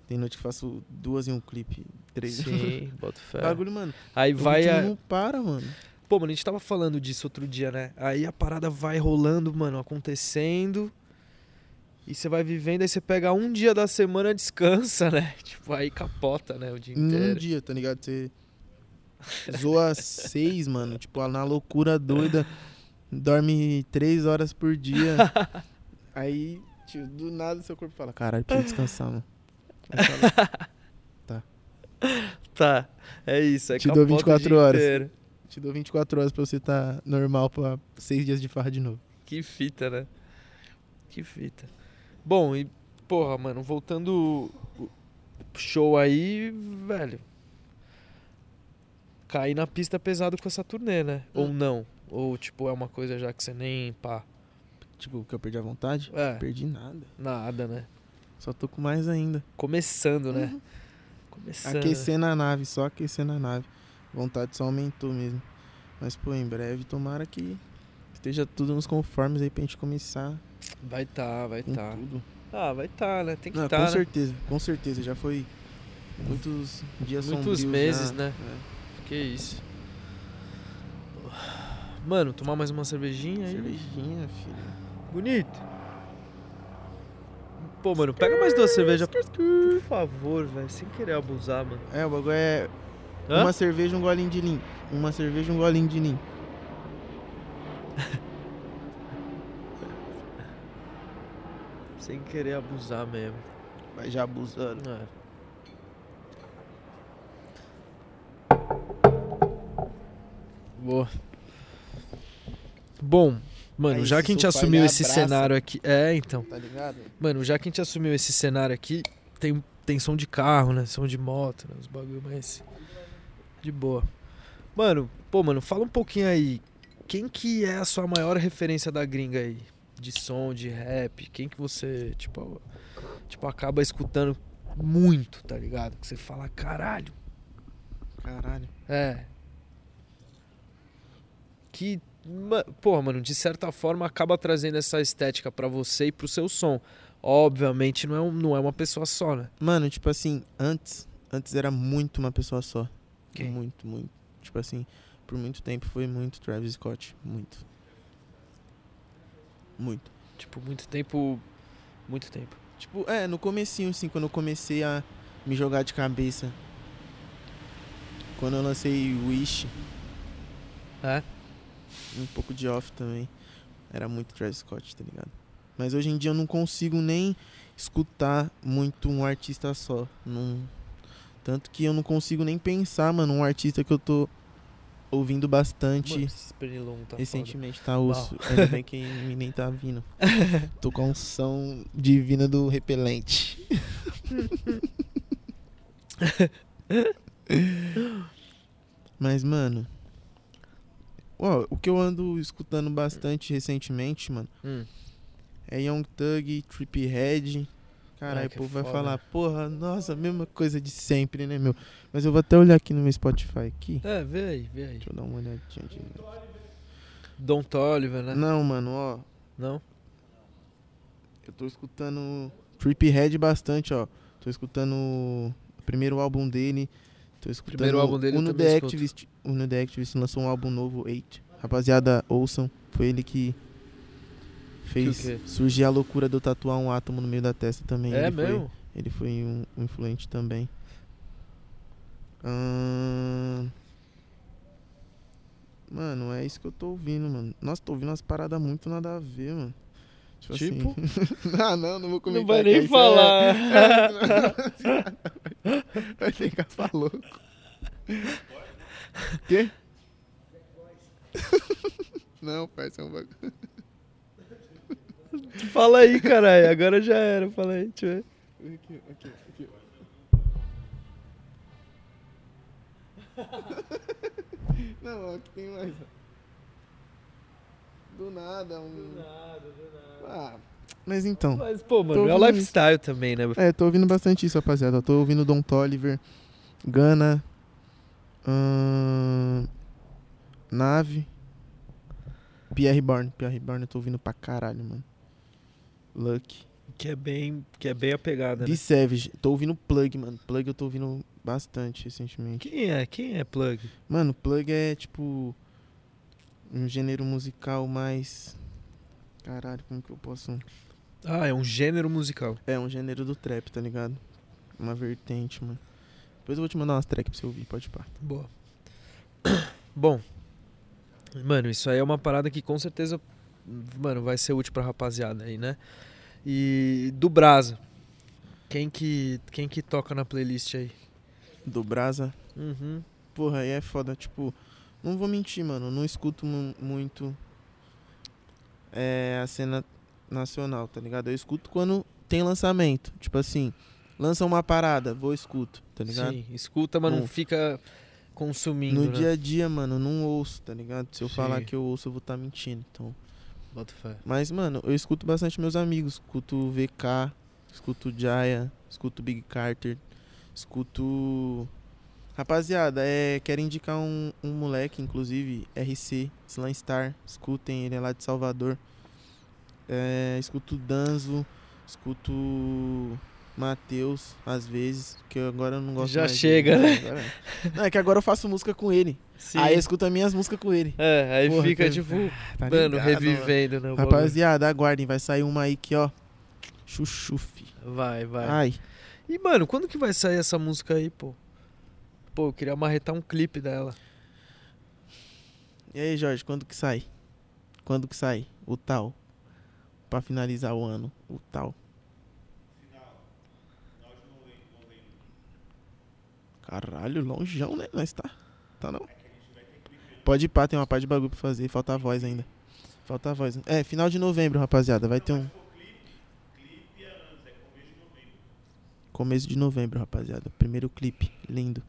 Tem noite que faço duas em um clipe, três. Sim, bota fé. Bagulho, mano. Aí o vai a... não para, mano. Pô, mano, a gente tava falando disso outro dia, né? Aí a parada vai rolando, mano, acontecendo. E você vai vivendo, aí você pega um dia da semana, descansa, né? Tipo, aí capota, né? O dia Em um inteiro. dia, tá ligado? Você zoa seis, mano. Tipo, na loucura doida. Dorme três horas por dia. Aí, tipo, do nada seu corpo fala, caralho, preciso descansar, mano. Fala, Tá, é isso. É Te dou capota o 24 dia horas. inteiro. Te dou 24 horas pra você estar normal pra seis dias de farra de novo. Que fita, né? Que fita. Bom, e porra, mano, voltando show aí, velho. Cair na pista pesado com essa turnê, né? Ou Hum. não? Ou tipo, é uma coisa já que você nem pá. Tipo, que eu perdi a vontade? É, Perdi nada. nada, né? Só tô com mais ainda. Começando, né? Uhum. Começando. Aquecer na nave, só aquecer na nave. Vontade só aumentou mesmo. Mas, pô, em breve, tomara que esteja tudo nos conformes aí pra gente começar Vai tá, vai com tá. tudo. Ah, vai tá, né? Tem que Não, tá, com né? certeza, com certeza. Já foi muitos dias Muitos meses, já. né? É. Que isso. Mano, tomar mais uma cervejinha aí. Cervejinha, filho. Bonito. Pô, mano, pega mais duas cervejas, por favor, velho. Sem querer abusar, mano. É, o bagulho é Hã? uma cerveja, um golinho de lim. Uma cerveja, um golinho de lim. Sem querer abusar mesmo. Vai já abusando. É. Boa. Bom, mano, Aí já que a gente assumiu esse abraça. cenário aqui. É, então. Tá ligado? Mano, já que a gente assumiu esse cenário aqui, tem, tem som de carro, né? Som de moto, né? Os bagulho mais. De boa. Mano, pô, mano, fala um pouquinho aí. Quem que é a sua maior referência da gringa aí? De som, de rap? Quem que você, tipo, tipo acaba escutando muito, tá ligado? Que você fala, caralho. Caralho. É. Que, pô, mano, de certa forma acaba trazendo essa estética pra você e pro seu som. Obviamente não é, um- não é uma pessoa só, né? Mano, tipo assim, antes, antes era muito uma pessoa só. Quem? Muito, muito. Tipo assim, por muito tempo foi muito Travis Scott. Muito. Muito. Tipo, muito tempo. Muito tempo. Tipo, é, no comecinho, assim, quando eu comecei a me jogar de cabeça. Quando eu lancei Wish, É? Um pouco de off também. Era muito Travis Scott, tá ligado? Mas hoje em dia eu não consigo nem escutar muito um artista só. Não... Tanto que eu não consigo nem pensar, mano, um artista que eu tô ouvindo bastante Mano, esse pernilongo tá foda. recentemente, tá osso. Ainda bem que nem tá vindo. Tô com a unção divina do repelente. Mas, mano. Ó, o que eu ando escutando bastante recentemente, mano, Hum. é Young Thug, Trippy Head. Caralho, o povo vai foda. falar, porra, nossa, mesma coisa de sempre, né, meu? Mas eu vou até olhar aqui no meu Spotify aqui. É, vê aí, vê aí. Deixa eu dar uma olhadinha de... Don Toliver, né? Não, mano, ó. Não? Eu tô escutando Trippy Head bastante, ó. Tô escutando o primeiro álbum dele. Tô escutando Primeiro álbum dele Uno The escuto. Activist. Uno The Activist lançou um álbum novo, Eight. Rapaziada, ouçam. Foi ele que fez Que o surgir a loucura eu tatuar um átomo no meio da testa também. É ele foi- mesmo? ele foi um, um influente também. Ahn, Mano, é isso que eu tô ouvindo, mano. Nossa, tô ouvindo umas paradas muito nada a ver, mano. Tipo, Tipo? assim. ah, não, não vou comentar. Não vai nem isso falar. É... vai ficar louco. Quê? Não, parça, é um bagulho. Fala aí, caralho. Agora já era. Fala aí, deixa eu ver. Aqui, aqui, aqui. Não, aqui tem mais. ó. Do nada, um. Ah, mas então. Mas, pô, mano, é o lifestyle também, né? É, tô ouvindo bastante isso, rapaziada. Tô ouvindo Don Toliver, Gana, ahn, Nave, Pierre Bourne. Pierre Bourne eu tô ouvindo pra caralho, mano. Luck. Que é bem, que é bem a pegada, The né? Savage. Tô ouvindo Plug, mano. Plug eu tô ouvindo bastante recentemente. Quem é? Quem é Plug? Mano, Plug é tipo. Um gênero musical mais. Caralho, como que eu posso. Ah, é um gênero musical. É um gênero do trap, tá ligado? Uma vertente, mano. Depois eu vou te mandar umas tracks pra você ouvir, pode pá. Boa. Bom, mano, isso aí é uma parada que com certeza, mano, vai ser útil pra rapaziada aí, né? E do Brasa, quem que, quem que toca na playlist aí? Do Brasa. Uhum. Porra, aí é foda. Tipo, não vou mentir, mano. Não escuto mu- muito é, a cena nacional, tá ligado? Eu escuto quando tem lançamento. Tipo assim, lança uma parada, vou escuto, tá ligado? Sim, escuta, mas não Bom. fica consumindo, No né? dia a dia, mano, não ouço, tá ligado? Se eu Sim. falar que eu ouço, eu vou estar mentindo. Então. Bota fé. Mas, mano, eu escuto bastante meus amigos. Escuto o VK, escuto o Jaya, escuto o Big Carter, escuto. Rapaziada, é, quero indicar um, um moleque, inclusive, RC, Slam Star. Escutem, ele é lá de Salvador. É, escuto o Danzo, escuto Matheus, às vezes, que eu agora eu não gosto Já mais chega, dele, né? agora- Não, é que agora eu faço música com ele. Sim. Aí as minhas músicas com ele. É, aí Porra, fica que- tipo, Tá mano, ligado, revivendo, né? o bagulho. Rapaziada, aguardem, vai sair uma aí que, ó. Chuchufi. Vai, vai. Ai, E, mano, quando que vai sair essa música aí, pô? Pô, eu queria marretar um clipe dela. e aí, Jorge, quando que sai? Quando que sai? O tal. Pra finalizar o ano. O tal. Caralho, longeão, né? Nós tá. Tá não? Pode ir pá, tem uma parte de bagulho pra fazer. Falta a voz ainda. Falta a voz. É, final de novembro, rapaziada. Vai ter um. Começo de novembro, rapaziada. Primeiro clipe. Lindo.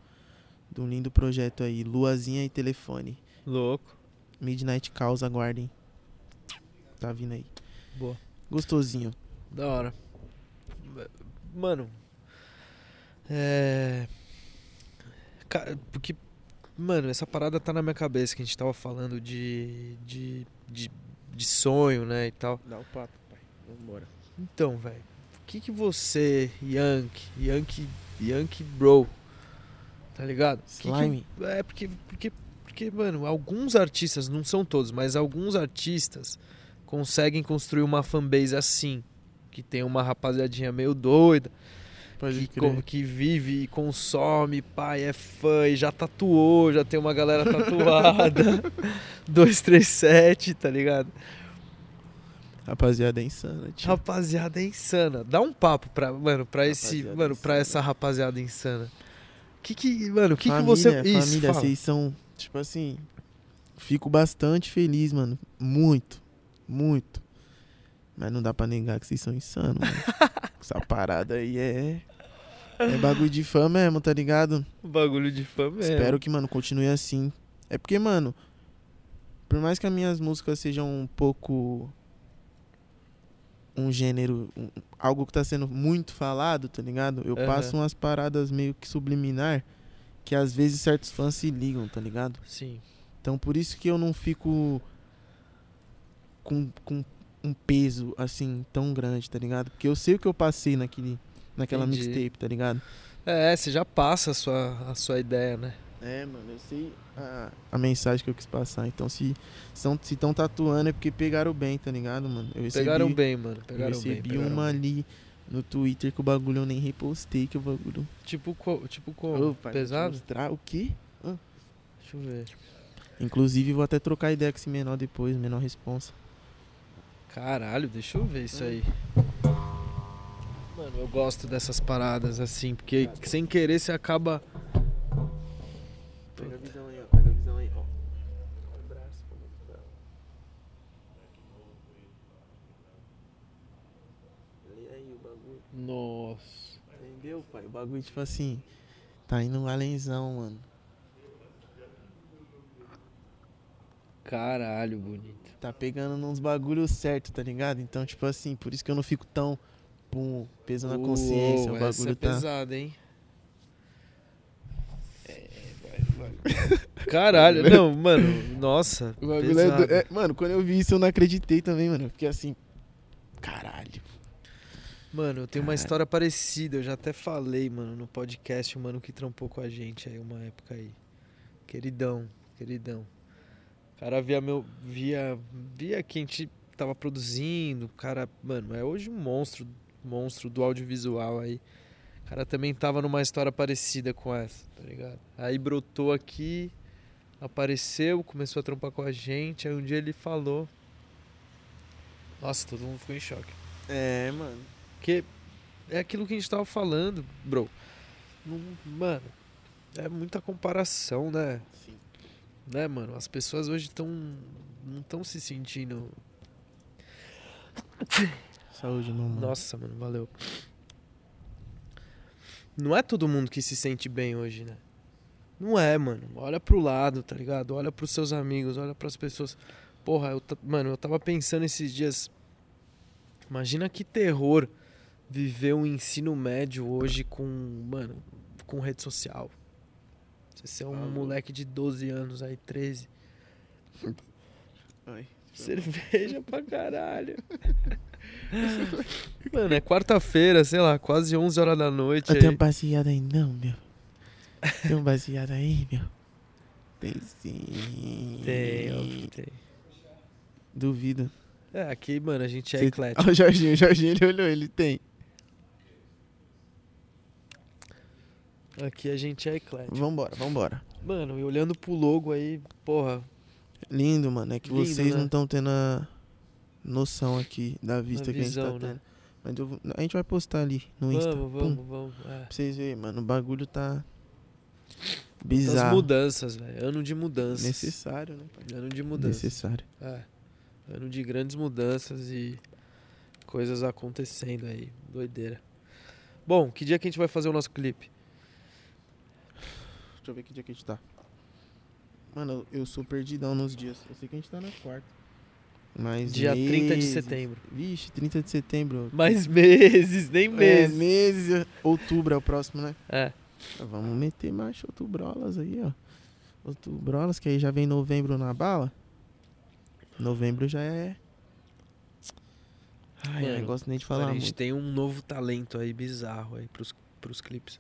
De um lindo projeto aí. Luazinha e telefone. Louco. Midnight Cause, aguardem. Tá vindo aí. Boa. Gostosinho. Da hora. Mano. É. Porque, mano, essa parada tá na minha cabeça que a gente tava falando de. de, de, de sonho, né? E tal. Dá o papo, pai. Vambora. Então, velho. O que que você, Yankee, Yankee, Yankee Bro, tá ligado? Que que- Slime. é, porque, porque, porque, mano, alguns artistas, não são todos, mas alguns artistas conseguem construir uma fanbase assim. Que tem uma rapaziadinha meio doida, Pode que, co- que vive e consome, pai, é fã e já tatuou, já tem uma galera tatuada. 237, tá ligado? Rapaziada, é insana, tio. Rapaziada é insana. Dá um papo pra, mano, pra esse, Rapaziada mano, pra insana. essa rapaziada insana. Que que, mano, o que que família, você Isso, Família, fala. vocês são, tipo assim... Fico bastante feliz, mano. Muito. Muito. Mas não dá pra negar que vocês são insanos, mano. Essa parada aí é... É bagulho de fã mesmo, tá ligado? O bagulho de fã mesmo. Espero que, mano, continue assim. É porque, mano, por mais que as minhas músicas sejam um pouco um gênero, um- algo que tá sendo muito falado, tá ligado? Eu Aham. passo umas paradas meio que subliminar que às vezes certos fãs se ligam, tá ligado? Sim. Então por isso que eu não fico com, com um peso assim tão grande, tá ligado? Porque eu sei o que eu passei naquele naquela Entendi. mixtape, tá ligado? É, você já passa a sua, a sua ideia, né? É, mano, eu sei a, a mensagem que eu quis passar. Então, se estão se tão tatuando é porque pegaram bem, tá ligado, mano? Eu recebi, Pegaram bem, mano. eu Pegaram bem. recebi pegaram uma bem. ali no Twitter que o bagulho eu nem repostei, que o bagulho. Tipo, co- tipo como? Opa, Pesado? mostrar o quê? Deixa eu ver. Inclusive, vou até trocar ideia com esse menor depois, menor responsa. Caralho, deixa eu ver isso aí. Mano, eu gosto dessas paradas assim, porque sem querer você acaba. Pega a visão aí, ó. Pega a visão aí, ó. Lê aí o bagulho. Nossa. Entendeu, pai? O bagulho, tipo assim, tá indo um alenzão, mano. Caralho, bonito. Tá pegando nos bagulhos certo, tá ligado? Então, tipo assim, por isso que eu não fico tão, pum, peso na consciência. Uou, o essa bagulho é tá. pesada, hein? Caralho, não, mano, nossa. O bagulho é, pesado. do- é- Mano, quando eu vi isso, eu não acreditei também, mano. Eu fiquei assim, caralho. Mano, eu tenho uma Cara. história parecida, eu já até falei, mano, no podcast, o mano que trampou com a gente aí uma época aí. Queridão, queridão. O cara via meu. via. via que a gente tava produzindo, o cara, mano, é hoje um monstro, monstro do audiovisual aí. O cara também tava numa história parecida com essa, tá ligado? Aí brotou aqui, apareceu, começou a trampar com a gente, aí um dia ele falou. Nossa, todo mundo ficou em choque. É, mano. Porque é aquilo que a gente tava falando, bro. Não- mano, é muita comparação, né? Sim. Né, mano? As pessoas hoje estão. não estão se sentindo. Saúde, meu mano. Nossa, mano, valeu. Não é todo mundo que se sente bem hoje, né? Não é, mano. Olha pro lado, tá ligado? Olha pros seus amigos, olha pras pessoas. Porra, eu, mano, eu tava pensando esses dias. Imagina que terror viver um ensino médio hoje com, mano, com rede social. Você é um Ah, moleque de 12 anos aí, 13. Ai. Cerveja pra caralho. Mano, é quarta-feira, sei lá, quase 11 horas da noite. Eu aí. tenho um baseado aí, não, meu. Tem um baseado aí, meu. Tem sim. Tem, óbvio tem. Duvido. É, aqui, mano, a gente é Cê- eclético. Ó, o Jorginho, o Jorginho, ele olhou, ele tem. Aqui a gente é eclético. Vambora, vambora. Mano, e olhando pro logo aí, porra, Lindo, mano. É que Lindo, vocês né? não estão tendo a noção aqui da vista que a gente tá tendo. né? Mas eu vou- a gente vai postar ali no Insta. vamos, Pum. vamos, vamos. É. Pra vocês verem, mano. O bagulho tá bizarro. mudanças, velho. Ano de mudanças. Necessário, né? pai? Ano de mudanças. Necessário. É. Ano de grandes mudanças e coisas acontecendo aí. Doideira. Bom, que dia que a gente vai fazer o nosso clipe? Deixa eu ver que dia que a gente tá. Mano, eu sou perdidão nos dias. Eu sei que a gente tá na quarta. Mas Dia 30 de meses- setembro. Vixe, 30 de setembro. Mais meses, nem É, meses. meses. Outubro é o próximo, né? É. Vamos meter marcha outubrolas aí, ó. Outubrolas, que aí já vem novembro na bala. Novembro já é. Ai, eu Mano, não gosto nem de Mano, falar a gente muito. tem um novo talento aí bizarro aí pros, pros clipes.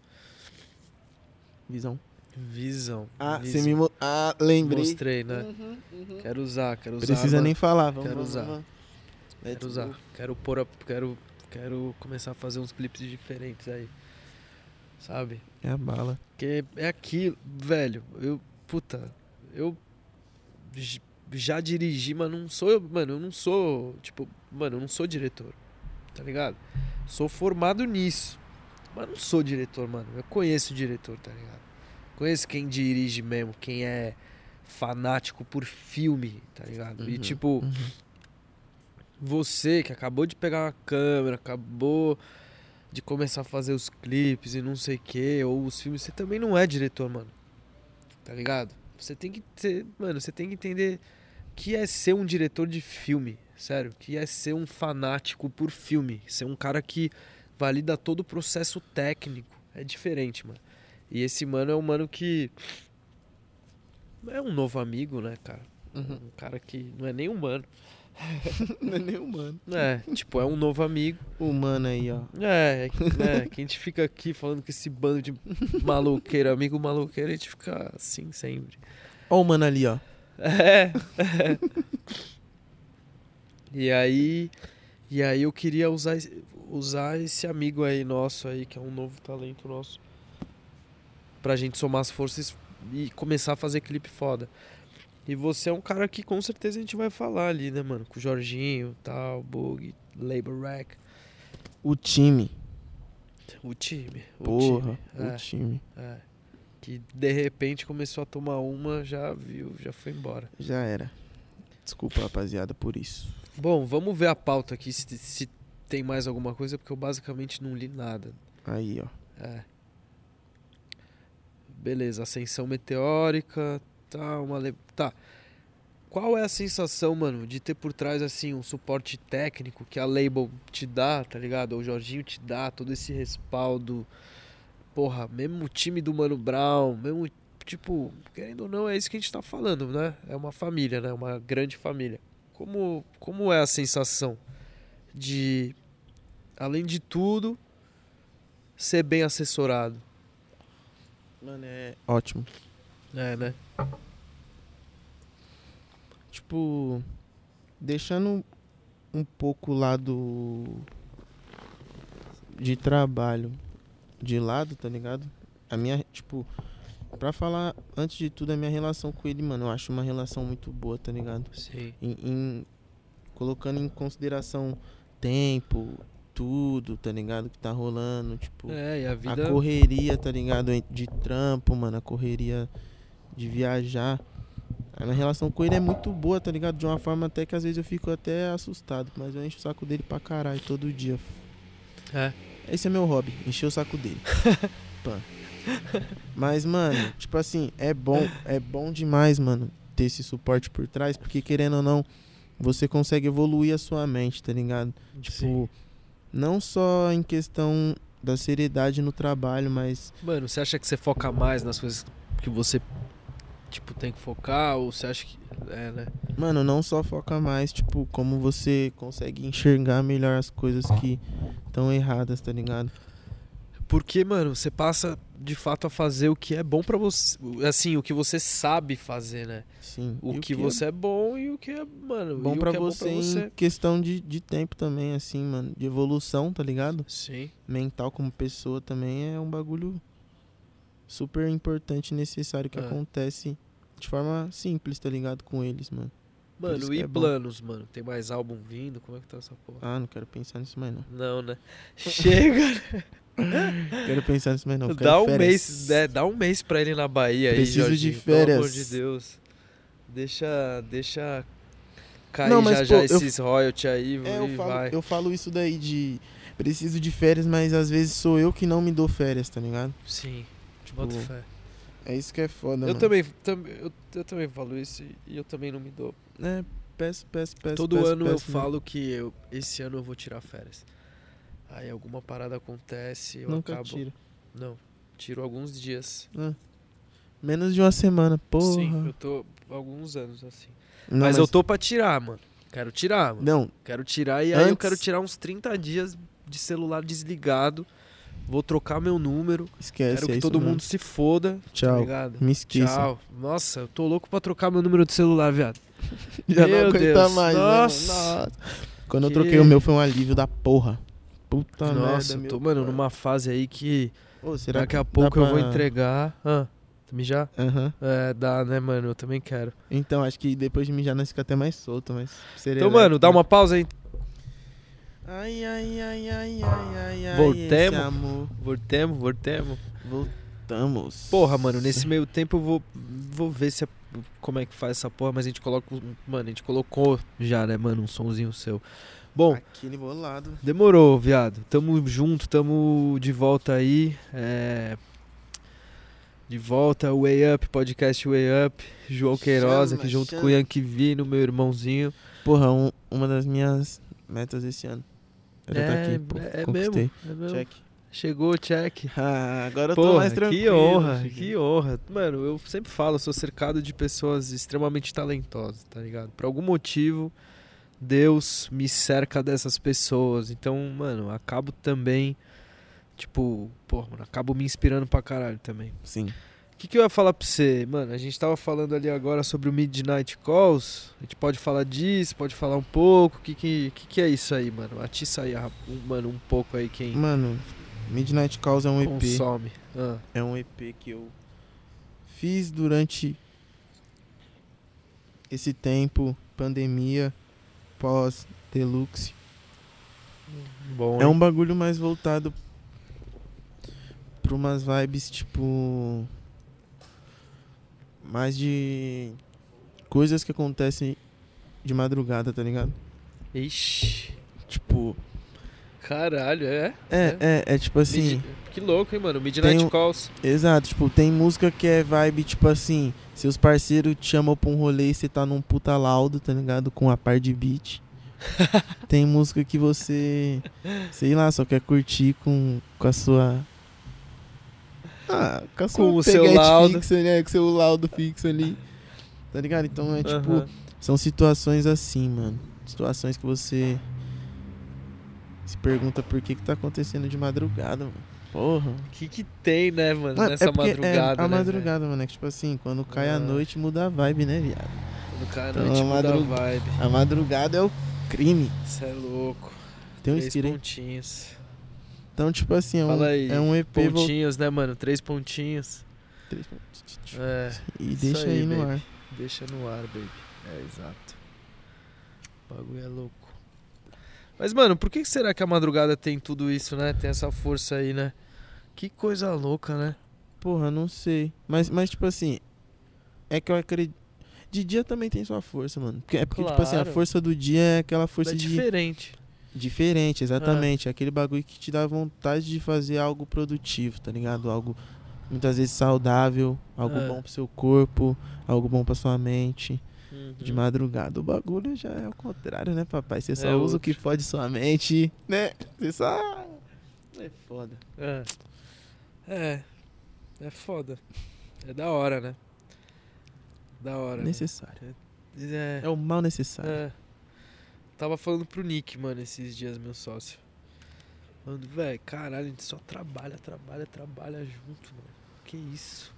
Visão. Visão. Ah, visão. você me. mo- Ah, lembrei. Mostrei, né? Uhum, uhum. Quero usar, quero usar. Precisa mano. nem falar, vamos Quero vamos, usar. vamos. Quero usar. Quero pôr a, quero, quero começar a fazer uns clipes diferentes aí. Sabe? É a bala. Porque é aquilo, velho. Eu, puta, eu já dirigi, mas não sou, mano, eu não sou, tipo, mano, eu não sou diretor. Tá ligado? Sou formado nisso. Mas não sou diretor, mano. Eu conheço o diretor, tá ligado? Conheço quem dirige mesmo, quem é fanático por filme, tá ligado? E Uhum, tipo, uhum. você que acabou de pegar uma câmera, acabou de começar a fazer os clipes e não sei o que, ou os filmes, você também não é diretor, mano. Tá ligado? Você tem que ter, mano, você tem que entender que é ser um diretor de filme, sério, que é ser um fanático por filme, ser um cara que valida todo o processo técnico. É diferente, mano. E esse mano é um mano que é um novo amigo, né, cara? Uhum. Um cara que não é nem humano. Não é nem humano. É, tipo, é um novo amigo. Humano aí, ó. É, é, que- é, que a gente fica aqui falando com esse bando de maloqueiro, amigo maloqueiro, a gente fica assim sempre. Ó o mano ali, ó. É, é. E aí, e aí eu queria usar, usar esse amigo aí nosso aí, que é um novo talento nosso, pra gente somar as forças e começar a fazer clipe foda. E você é um cara que com certeza a gente vai falar ali, né, mano? Com o Jorginho, tal, Bug, Labor Rack. O time. O time. O Porra, time. o É, time. é. Que de repente começou a tomar uma, já viu, já foi embora. Já era. Desculpa, rapaziada, por isso. Bom, vamos ver a pauta aqui se, se tem mais alguma coisa, porque eu basicamente não li nada. Aí, ó. É. Beleza, ascensão meteórica, tá, uma le... tá. Qual é a sensação, mano, de ter por trás assim um suporte técnico que a Label te dá, tá ligado? O Jorginho te dá todo esse respaldo. Porra, mesmo o time do Mano Brown, mesmo tipo, querendo ou não, é isso que a gente tá falando, né? É uma família, né? Uma grande família. Como como é a sensação de além de tudo, ser bem assessorado. Mano, é ótimo. É, né? Tipo, deixando um pouco o lado de trabalho de lado, tá ligado? A minha, tipo, pra falar antes de tudo, a minha relação com ele, mano, eu acho uma relação muito boa, tá ligado? Sim. Em, em- colocando em consideração tempo, tudo, tá ligado? Que tá rolando, tipo. É, e a A vida. correria, tá ligado? De trampo, mano. A correria de viajar. A minha relação com ele é muito boa, tá ligado? De uma forma até que às vezes eu fico até assustado. Mas eu encho o saco dele pra caralho todo dia. É. Esse é meu hobby, encher o saco dele. Pã. Mas, mano, tipo assim, é bom, é bom demais, mano, ter esse suporte por trás, porque querendo ou não, você consegue evoluir a sua mente, tá ligado? Tipo, Sim. Não só em questão da seriedade no trabalho, mas Mano, você acha que você foca mais nas coisas que você, tipo, tem que focar? Ou você acha que. É, né? Mano, não só foca mais, tipo, como você consegue enxergar melhor as coisas que estão erradas, tá ligado? Porque, mano, você passa de fato a fazer o que é bom pra você. Assim, o que você sabe fazer, né? Sim. O E que você é bom e o que é, mano. bom o pra que é você bom pra em questão de, de tempo também, assim, mano. De evolução, tá ligado? Sim. Mental como pessoa também é um bagulho super importante e necessário que É. acontece de forma simples, tá ligado? Com eles, mano. Mano, que e é bom. planos, mano? Tem mais álbum vindo? Como é que tá essa porra? Ah, não quero pensar nisso mais não. Não, né? Chega! Quero pensar nisso mais não. dá um férias. mês, né? Dá um mês pra ele na Bahia Preciso aí, de Jorginho, Pelo amor férias. de Deus. Deixa, deixa cair Não, mas, já já pô, eu- esses royalties aí É, eu falo, vai. eu falo isso daí de preciso de férias, mas às vezes sou eu que não me dou férias, tá ligado? Sim, Tipo, boto fé. é isso que é foda, Eu mano. também, tam- eu, eu também falo isso e- eu também não me dou. É, peço, peço, peço. Todo peço, ano eu peço, né? falo que eu, esse ano eu vou tirar férias. Aí alguma parada acontece, eu Nunca acabo. tiro. Não, tiro alguns dias. Menos de uma semana, porra. Sim, eu tô alguns anos assim. Não, mas, eu tô pra tirar, mano. Quero tirar, mano. Não, Quero tirar e aí eu Antes- quero tirar uns 30 dias de celular desligado. Vou trocar meu número. esquece. quero é que isso todo mesmo. mundo se foda. Tá Tchau. ligado? Me esqueça. Tchau. Nossa, eu tô louco pra trocar meu número de celular, viado. Já Meu não aguenta mais, né, Nossa. mano? Nossa. Quando eu Que- troquei o meu foi um alívio da porra. Puta Nossa, merda, eu tô, mano, pai. numa fase aí que Ô, será daqui que a pouco eu vou pra- entregar. Ah, mijar? Aham. É, dá, né, mano? Eu também quero. Então, acho que depois de mijar nós fica até mais solto, mas... seria Então, mano, dá uma pausa aí. Ai, ai, ai, ai, ai, ai, ai, Voltemos? Voltemos, voltemos. Voltamos. Porra, mano, nesse meio tempo eu vou, vou ver se a- como é que faz essa porra, mas a gente coloca. Mano, a gente colocou já, né, mano, um sonzinho seu. Bom, Aquele bolado. demorou, viado. Tamo junto, tamo de volta aí. É. De volta, Way Up, podcast Way Up. João Queiroz Chama, aqui junto chama. com o Yankee Vino, meu irmãozinho. Porra, um- uma das minhas metas esse ano. Era tá é, aqui, pô, é conquistei. mesmo, é mesmo. Check. Chegou, check. Ah, agora eu tô Porra, mais tranquilo. que honra, que honra. Mano, eu sempre falo, eu sou cercado de pessoas extremamente talentosas, tá ligado? Por algum motivo, Deus me cerca dessas pessoas. Então, mano, acabo também, tipo, porra, mano, acabo me inspirando pra caralho também. Sim. O que, que eu ia falar pra você? Mano, a gente tava falando ali agora sobre o Midnight Calls. A gente pode falar disso, pode falar um pouco. O que, que, que, que é isso aí, mano? Atiça aí, um- mano, um pouco aí quem Mano, Midnight Calls é um EP. consome. Ah, É um EP que eu fiz durante esse tempo, pandemia, pós-deluxe. bom, É um bagulho mais voltado pra umas vibes, tipo. Mais de. Coisas que acontecem de madrugada, tá ligado? Ixi. Tipo. Caralho, é? É, é, é tipo assim. Mid- Que louco, hein, mano? Midnight um- Calls. Exato, tipo, tem música que é vibe, tipo assim, seus parceiros te chamam pra um rolê e você tá num puta laudo, tá ligado? Com a par de beat. tem música que você, sei lá, só quer curtir com, com a sua. Ah, com a sua Com o seu laudo. fixo, né? Com o seu laudo fixo ali. Tá ligado? Então é tipo, são... são situações assim, mano. Situações que você se pergunta por que que tá acontecendo de madrugada, mano. Porra. O que que tem, né, mano, Mano, nessa é porque madrugada, é a né, madrugada, mano. É que, tipo assim, quando cai Ah. a noite, muda a vibe, né, viado? velho? No cara, Então, noite a muda a vibe. A madrugada é o crime. Você é louco. Tem um Três pontinhos. Então, tipo assim, é um, Fala aí, é um EP Pontinhos, né, mano? Três pontinhos. Três pontos. É, E Isso deixa aí, aí no baby. ar. deixa no ar, baby. É, exato. O bagulho é louco. Mas, mano, por que será que a madrugada tem tudo isso, né? Tem essa força aí, né? Que coisa louca, né? Porra, não sei. Mas, mas tipo assim, é que eu acredito. De dia também tem sua força, mano. Porque, é porque, tipo assim, a Claro. força do dia é aquela força é de. diferente. Diferente, exatamente. É aquele bagulho que te dá vontade de fazer algo produtivo, tá ligado? Algo muitas vezes saudável, algo É. bom pro seu corpo, algo bom pra sua mente. De Uhum. madrugada. O bagulho já é o contrário, né, papai? Você só É usa o que fode sua mente, né? Você só. É foda. É. É. É foda. É da hora, né? Da hora. né? Necessário. É. É o mal necessário. É. Tava falando pro Nick, mano, esses dias, meu sócio. Falando, velho, caralho, a gente só trabalha, trabalha, trabalha junto, mano. Que isso?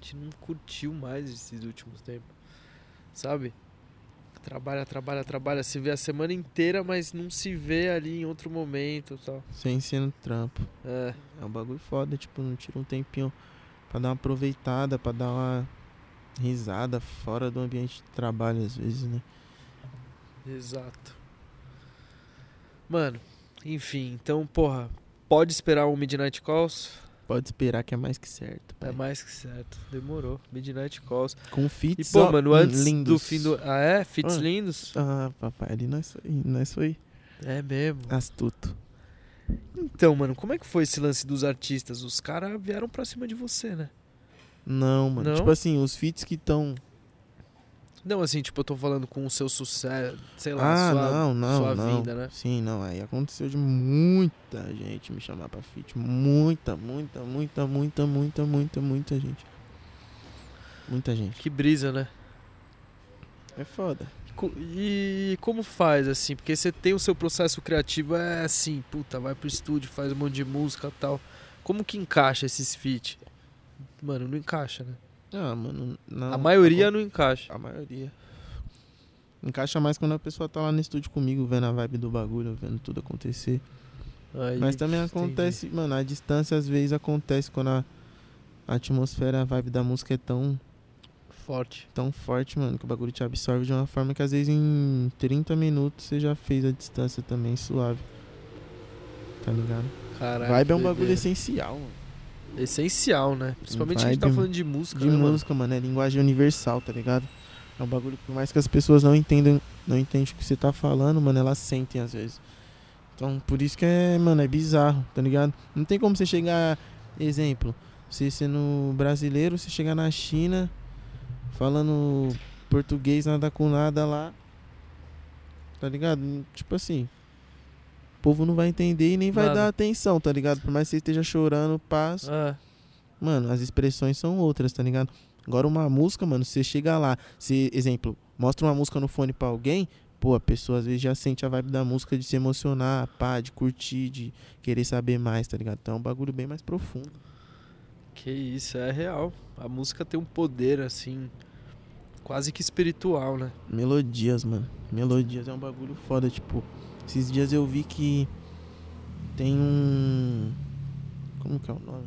A gente não curtiu mais esses últimos tempos. Sabe? Trabalha, trabalha, trabalha. Se vê a semana inteira, mas não se vê ali em outro momento tal. Sem ser no trampo. É. É um bagulho foda, tipo, não tira um tempinho pra dar uma aproveitada, pra dar uma risada fora do ambiente de trabalho, às vezes, né? Exato. Mano, enfim, então, porra, pode esperar um Midnight Calls? Pode esperar que é mais que certo. É pai. mais que certo. Demorou. Midnight Calls. Com E, fits pô, ó, mano, antes lindos. do fim do. Ah, é? Fits Ah. lindos? Ah, papai, ali nós foi, nós foi É mesmo. astuto. Então, mano, como é que foi esse lance dos artistas? Os caras vieram pra cima de você, né? Não, mano. Não? Tipo assim, os fits que estão. Não, assim, tipo, eu tô falando com o seu sucesso, sei lá, Ah, sua, não, não, sua não. vida, né? Sim, não. Aí aconteceu de muita gente me chamar pra fit. Muita, muita, muita, muita, muita, muita, muita gente. Muita gente. Que brisa, né? É foda. E como faz, assim? Porque você tem o seu processo criativo, é assim, puta, vai pro estúdio, faz um monte de música e tal. Como que encaixa esses feat? Mano, não encaixa, né? Ah, mano. Não, A maioria não encaixa. A maioria. Encaixa mais quando a pessoa tá lá no estúdio comigo, vendo a vibe do bagulho, vendo tudo acontecer. Aí, Mas também entendi. acontece, mano, a distância às vezes acontece quando a, a atmosfera, a vibe da música é tão, Forte. tão forte, mano, que o bagulho te absorve de uma forma que às vezes em 30 minutos você já fez a distância também suave. Tá ligado? Caralho. vibe é um bagulho essencial, mano. Essencial, né? Principalmente a gente tá falando de música, De né, mano? música, mano, é linguagem universal, tá ligado? É um bagulho que por mais que as pessoas não entendam, não entendem o que você tá falando, mano, elas sentem às vezes. Então, por isso que é, mano, é bizarro, tá ligado? Não tem como você chegar, exemplo, você sendo brasileiro, você chegar na China falando português nada com nada lá. Tá ligado? Tipo assim, povo não vai entender e nem vai Nada. dar atenção, tá ligado? Por mais que você esteja chorando, paz. Ah, Mano, as expressões são outras, tá ligado? Agora uma música, mano, você chega lá, se, exemplo, mostra uma música no fone pra alguém, pô, a pessoa às vezes já sente a vibe da música de se emocionar, pá, de curtir, de querer saber mais, tá ligado? Então é um bagulho bem mais profundo. que isso, é real. A música tem um poder, assim, quase que espiritual, né? Melodias, mano. Melodias é um bagulho foda, tipo, esses dias eu vi que tem um como que é o nome?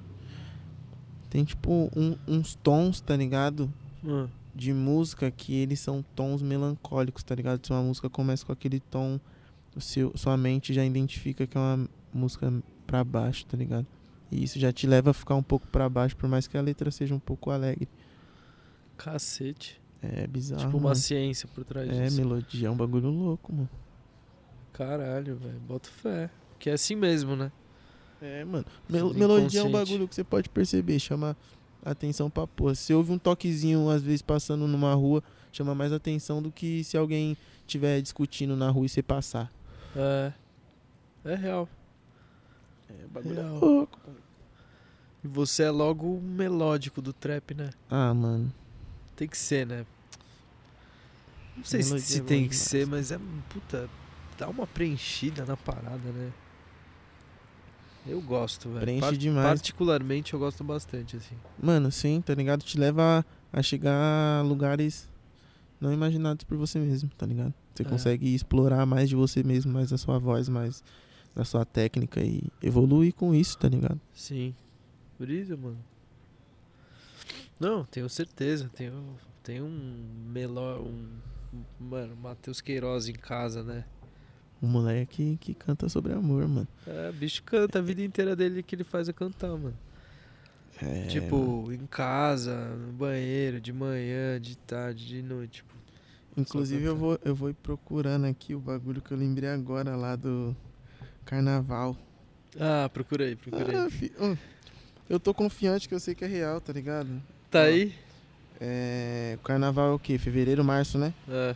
Tem tipo um- uns tons, tá ligado? Ah, de música que eles são tons melancólicos, tá ligado? Se uma música começa com aquele tom, seu, sua mente já identifica que é uma música pra baixo, tá ligado? E isso já te leva a ficar um pouco pra baixo, por mais que a letra seja um pouco alegre. cacete. É bizarro. tipo uma mano. ciência por trás É, disso. melodia é um bagulho louco, mano. Caralho, velho. Bota fé. Que é assim mesmo, né? É, mano. Mel- melodia é um bagulho que você pode perceber, chama atenção pra porra. Se ouve um toquezinho, às vezes, passando numa rua, chama mais atenção do que se alguém estiver discutindo na rua e você passar. É. É real. É, o bagulho Real. é louco, mano. E você é logo o melódico do trap, né? Ah, mano. Tem que ser, né? Não sei se, Melodia se é tem que demais. ser, mas é. Puta. Dá uma preenchida na parada, né? Eu gosto, velho. Preenche demais. Particularmente eu gosto bastante, assim. Mano, sim, tá ligado? Te leva a chegar a lugares não imaginados por você mesmo, tá ligado? Você É. consegue explorar mais de você mesmo, mais da sua voz, mais da sua técnica e evoluir com isso, tá ligado? Sim. Brisa, mano. Não, tenho certeza. Tenho, tenho um melhor. Um, um- mano, Matheus Queiroz em casa, né? Um moleque que canta sobre amor, mano. É, bicho canta a vida inteira dele que ele faz é cantar, mano. É, mano. tipo, em casa, no banheiro, de manhã, de tarde, de noite. Tipo. Inclusive eu vou, eu vou ir procurando aqui o bagulho que eu lembrei agora lá do carnaval. Ah, procura aí, procura aí. Ah, fi- hum, eu tô confiante que eu sei que é real, tá ligado? Tá ó. aí? É, o carnaval é o quê? Fevereiro, março, né? É,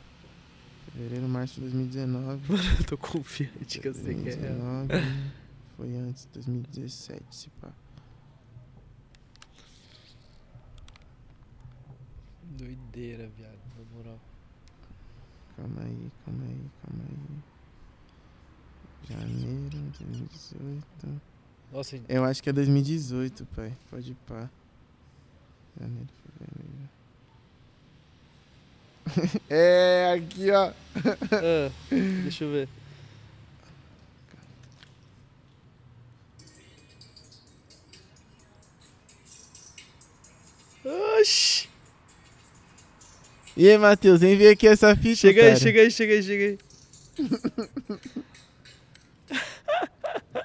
Fevereiro, março de 2019. eu tô confiante que eu sei que é real. 2019, Foi antes, 2017, se pá. Doideira, viado, na moral. Calma aí, calma aí, calma aí. Janeiro, 2018. Nossa, Eu acho que é 2018, pai. Pode ir pá. Janeiro, fevereiro. é, aqui, ó. ah, deixa eu ver. Oxi! E aí, Matheus, vem ver aqui essa fita, Chega aí, cara. chega aí, chega aí, chega aí.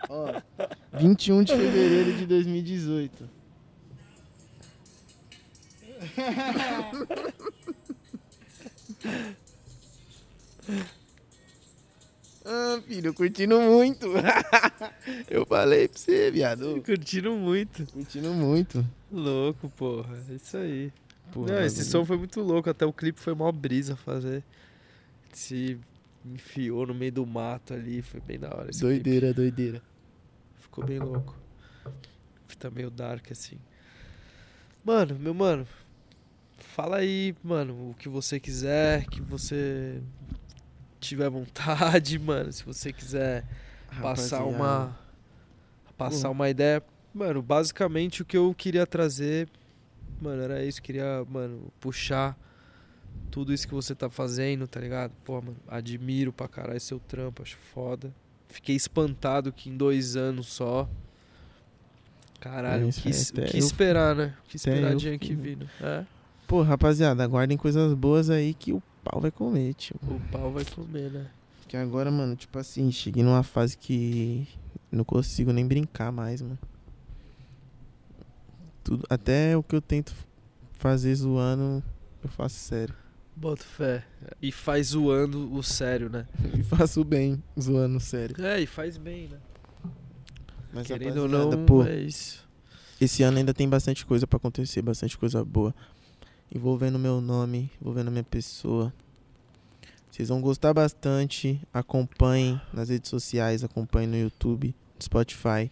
Ó, 21 de fevereiro de 2018. ah, filho, curtindo muito. Eu falei pra você, viado. Curtindo muito. Curtindo muito. Louco, porra. É isso aí. Porra, Não, esse som foi muito louco. Até o clipe foi mó brisa fazer. Se enfiou no meio do mato ali. Foi bem da hora esse clipe. Doideira, doideira. Ficou bem louco. Tá meio dark assim. Mano, meu mano. Fala aí, mano, o que você quiser, que você tiver vontade, mano. Se você quiser passar Rapaziada, uma passar Pô. uma ideia, mano, basicamente o que eu queria trazer, mano, era isso, queria, mano, puxar tudo isso que você tá fazendo, tá ligado? Pô, mano, admiro pra caralho seu trampo, acho foda. Fiquei espantado que em dois anos só. Caralho, É o que, é, o que esperar, né? O que esperar de fiquei- vindo. É, Pô, rapaziada, aguardem coisas boas aí que o pau vai comer, tio. o pau vai comer, né? Que agora, mano, tipo assim, cheguei numa fase que não consigo nem brincar mais, mano. Tudo, até o que eu tento fazer zoando, eu faço sério. Bota fé. E faz zoando o sério, né? E faço bem zoando sério. É, e faz bem, né? Mas, Querendo ou não, pô, é isso. esse ano ainda tem bastante coisa pra acontecer, bastante coisa boa. Envolvendo meu nome, envolvendo a minha pessoa. Vocês vão gostar bastante. Acompanhem nas redes sociais, acompanhem no YouTube, no Spotify.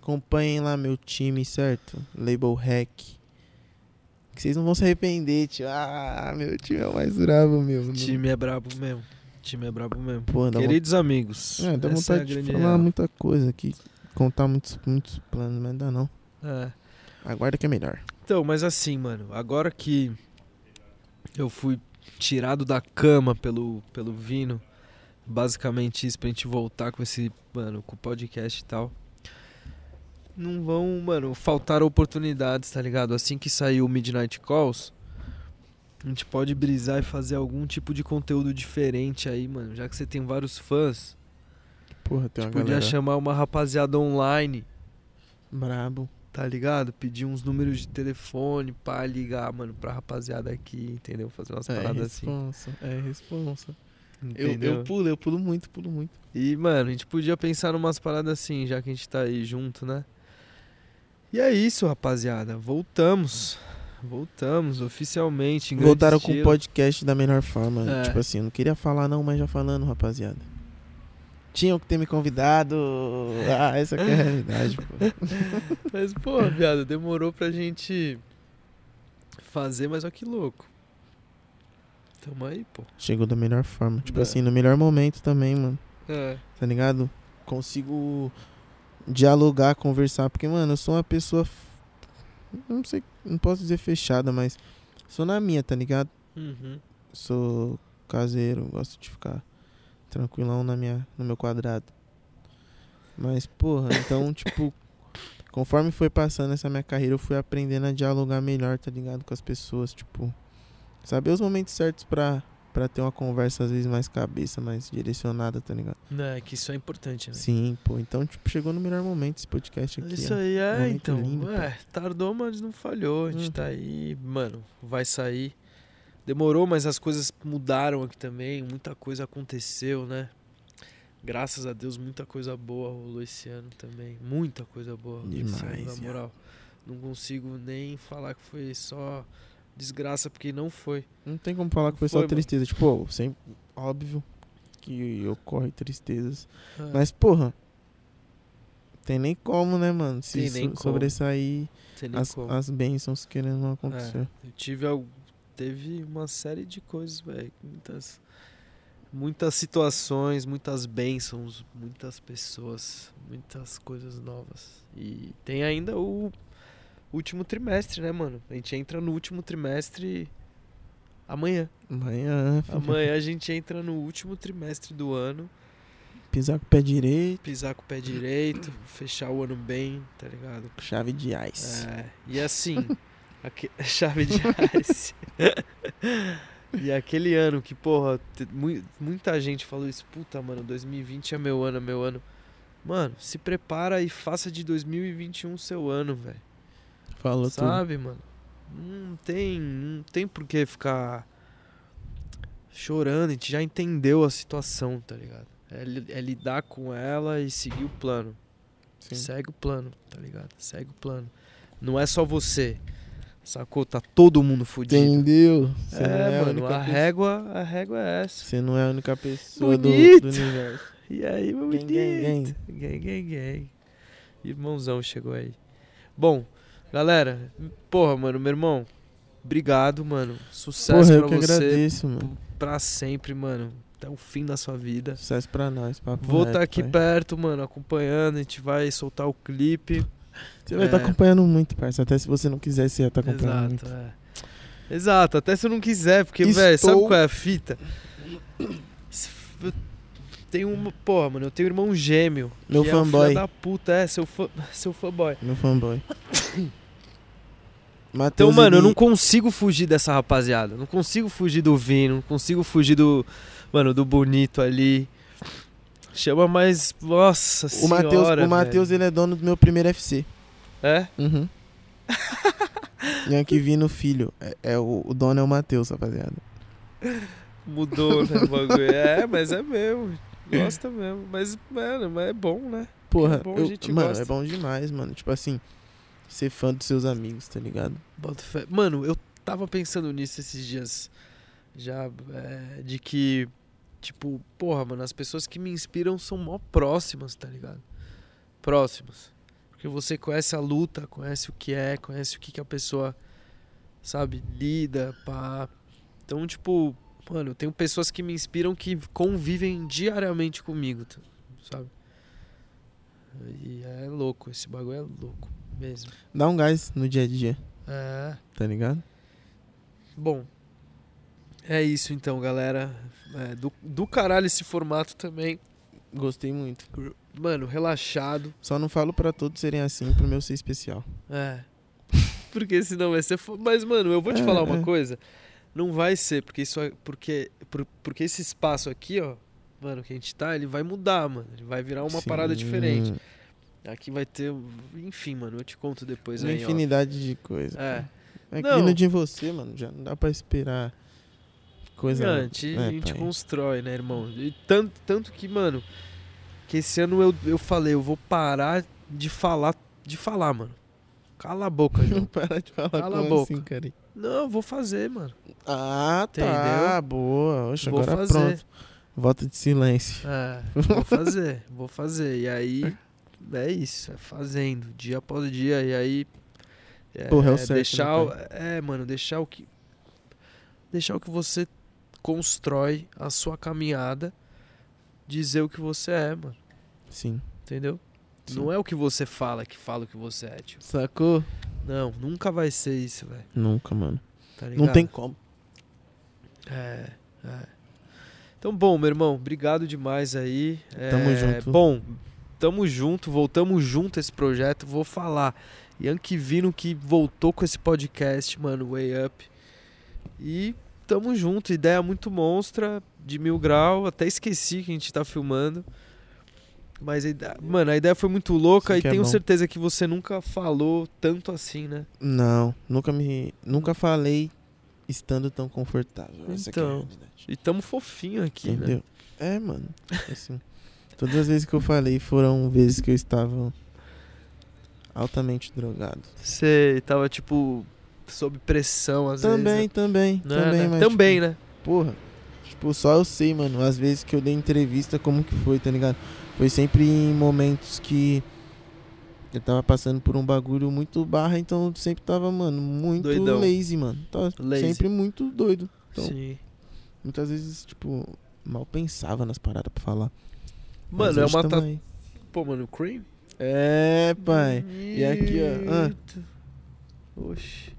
Acompanhem lá meu time, certo? Label Hack. Que vocês não vão se arrepender, tio. Ah, meu time é o mais bravo, meu. O time é brabo mesmo. O time é brabo mesmo. Dá Queridos amigos. É, dá é vontade de grande falar real. muita coisa aqui. Contar muitos, muitos planos, mas ainda não. É. Aguarda que é melhor. Então, mas assim, mano, agora que eu fui tirado da cama pelo, pelo Vino, basicamente isso pra gente voltar com esse, mano, com o podcast e tal. Não vão, mano, faltar oportunidades, tá ligado? Assim que sair o Midnight Calls, a gente pode brisar e fazer algum tipo de conteúdo diferente aí, mano. Já que você tem vários fãs, Porra, a tem uma gente podia galera chamar uma rapaziada online brabo. Tá ligado? Pedir uns números de telefone pra ligar, mano, pra rapaziada aqui, entendeu? Fazer umas É paradas assim. responsa, é responsa. Eu, Entendeu? eu pulo, eu pulo muito, pulo muito. E, mano, a gente podia pensar numas paradas assim, já que a gente tá aí junto, né? E é isso, rapaziada. Voltamos. Voltamos oficialmente. Voltaram com o estilo. podcast da melhor forma. É. Tipo assim, eu não queria falar não, mas já falando, rapaziada. Tinham que ter me convidado. Ah, essa que é a realidade, pô. Mas, pô, viado, demorou pra gente fazer, mas olha que louco. Tamo aí, pô. Chegou da melhor forma. Tipo É. assim, no melhor momento também, mano. É. Tá ligado? Consigo dialogar, conversar. Porque, mano, eu sou uma pessoa. Não sei, não posso dizer fechada, mas sou na minha, tá ligado? Uhum. Sou caseiro, gosto de ficar tranquilão na minha, no meu quadrado. Mas, porra, então, tipo, conforme foi passando essa minha carreira, eu fui aprendendo a dialogar melhor, tá ligado? Com as pessoas, tipo, saber os momentos certos pra, pra ter uma conversa, às vezes, mais cabeça, mais direcionada, tá ligado? É, que isso é importante, né? Sim, pô. Então, tipo, chegou no melhor momento esse podcast aqui. Isso ó. aí é, então. lindo, pô. é, tardou, mas não falhou. A gente Hum. tá aí, mano, vai sair. Demorou, mas as coisas mudaram aqui também. Muita coisa aconteceu, né? Graças a Deus, muita coisa boa rolou esse ano também. Muita coisa boa rolou esse ano, Demais, na moral. Não consigo nem falar que foi só desgraça, porque não foi. Não tem como falar que foi, Foi, só mano. tristeza. Tipo, sempre, óbvio que ocorre tristezas. É. Mas, porra, tem nem como, né, mano? Se Tem nem so- como. sobressair as, como. as bênçãos que não acontecer. É, eu tive teve uma série de coisas, velho, muitas muitas situações, muitas bênçãos, muitas pessoas, muitas coisas novas. E tem ainda o último trimestre, né, mano? A gente entra no último trimestre amanhã. Amanhã, filho, Amanhã a gente entra no último trimestre do ano, pisar com o pé direito, pisar com o pé direito, fechar o ano bem, tá ligado? chave de ice. É, e assim, aque- chave de ice. e aquele ano que, porra, muita gente falou isso, puta, mano, 2020 é meu ano, é meu ano. Mano, se prepara e faça de 2021 seu ano, velho. Falou tudo. Sabe, mano? Não tem, não tem por que ficar chorando, a gente já entendeu a situação, tá ligado? É, é lidar com ela e seguir o plano. Sim. Segue o plano, tá ligado? Segue o plano. Não é só você. Sacou? Tá todo mundo fudido. Entendeu? Você É, a mano, a régua, a régua é essa. Você não é a única pessoa do, Bonito. do universo. E aí, meu Gang, bonito? gang, Gang, gang, gang. Irmãozão chegou aí. Bom, galera, porra, mano, meu irmão, obrigado, mano. Sucesso Porra, eu pra que você agradeço, mano. pra sempre, mano. Até o fim da sua vida. Sucesso pra nós, papo Vou estar aqui pai. perto, mano, acompanhando. A gente vai soltar o clipe. Você vai estar É. acompanhando muito, parça. Até se você não quiser, você ia estar acompanhando Exato, muito. é. Exato, até se eu não quiser, porque, Estou- velho, sabe qual é a fita? Eu tenho uma. Porra, mano, eu tenho um irmão gêmeo. Meu que é fanboy. filho da puta, é, seu, fã, seu fanboy. Meu fanboy. Então, Matheus, mano, eu ele- não consigo fugir dessa rapaziada. Não consigo fugir do Vino, não consigo fugir do. Mano, do bonito ali. Chama mais. Nossa O senhora. Matheus, o Matheus, ele é dono do meu primeiro FC. É? Uhum. Yankee Vino Filho. É, é o, o dono é o Matheus, rapaziada. Mudou, né, o bagulho. É, mas é mesmo. Gosta mesmo. Mas, mano, mas é bom, né? Porra, É bom, a eu- gente mano, gosta. é bom demais, mano. Tipo assim, ser fã dos seus amigos, tá ligado? Mano, eu tava pensando nisso esses dias. Já, é, de que, tipo, porra, mano, as pessoas que me inspiram são mó próximas, tá ligado? Próximas. Porque você conhece a luta, conhece o que é, conhece o que, que a pessoa, sabe, lida, pá. Então, tipo, mano, eu tenho pessoas que me inspiram que convivem diariamente comigo, tá- sabe? E é louco, esse bagulho é louco mesmo. Dá um gás no dia a dia, É. tá ligado? Bom, é isso então, galera. É, do, do caralho esse formato também. Gostei muito. Mano, relaxado. Só não falo pra todos serem assim, pro meu ser especial. É. Porque senão vai ser. Mas, mano, eu vou te É, falar uma é. coisa. Não vai ser, porque isso é- porque, por- porque esse espaço aqui, ó, mano, que a gente tá, ele vai mudar, mano. Ele vai virar uma Sim. parada diferente. Aqui vai ter. Enfim, mano, eu te conto depois Uma aí. ó. infinidade de coisas. É. É que Não. de você, mano, já não dá pra esperar coisa. Não, a gente, É, a gente constrói, né, irmão? E tanto, tanto que, mano, que esse ano eu, eu falei, eu vou parar de falar, de falar, mano. Cala a boca, João. para de falar Cala a boca. assim, cara. Não, eu vou fazer, mano. Ah, tá. Entendeu? Boa. Oxe, vou agora fazer. pronto. Voto de silêncio. É, vou fazer, vou fazer. E aí, é isso, é fazendo, dia após dia. E aí, é, Porra, é o certo, deixar, né, é, mano, deixar o que, deixar o que você constrói a sua caminhada, dizer o que você é, mano. Sim. Entendeu? Sim. Não é o que você fala que fala o que você é, tio. Sacou? Não, nunca vai ser isso, velho. Nunca, mano. Tá ligado? Não tem como. É, é. Então, bom, meu irmão, obrigado demais aí. Tamo É, junto. Bom, tamo junto, voltamos junto a esse projeto. Vou falar. Yankee Vino que voltou com esse podcast, mano, Way Up. E tamo junto, ideia muito monstra, de mil grau. Até esqueci que a gente tá filmando. Mas, a ideia, mano, a ideia foi muito louca e é tenho bom. certeza que você nunca falou tanto assim, né? Não, nunca me. Nunca falei estando tão confortável. É a Então, realidade. E tamo fofinho aqui, né? Entendeu? É, mano. Assim. todas as vezes que eu falei foram vezes que eu estava altamente drogado. Você tava, tipo, sob pressão às também, vezes. também, né? também, Né? mas. Também, tipo, né? Porra. Tipo, só eu sei, mano, às vezes que eu dei entrevista, como que foi, tá ligado? Foi sempre em momentos que eu tava passando por um bagulho muito barra, então eu sempre tava, mano, muito Doidão. lazy, mano. Tava Lazy. sempre muito doido. Então, Sim. muitas vezes, tipo, mal pensava nas paradas pra falar. Mano, é uma aí. Pô, mano, cream? É, pai. E aqui, ó, ah. Oxi.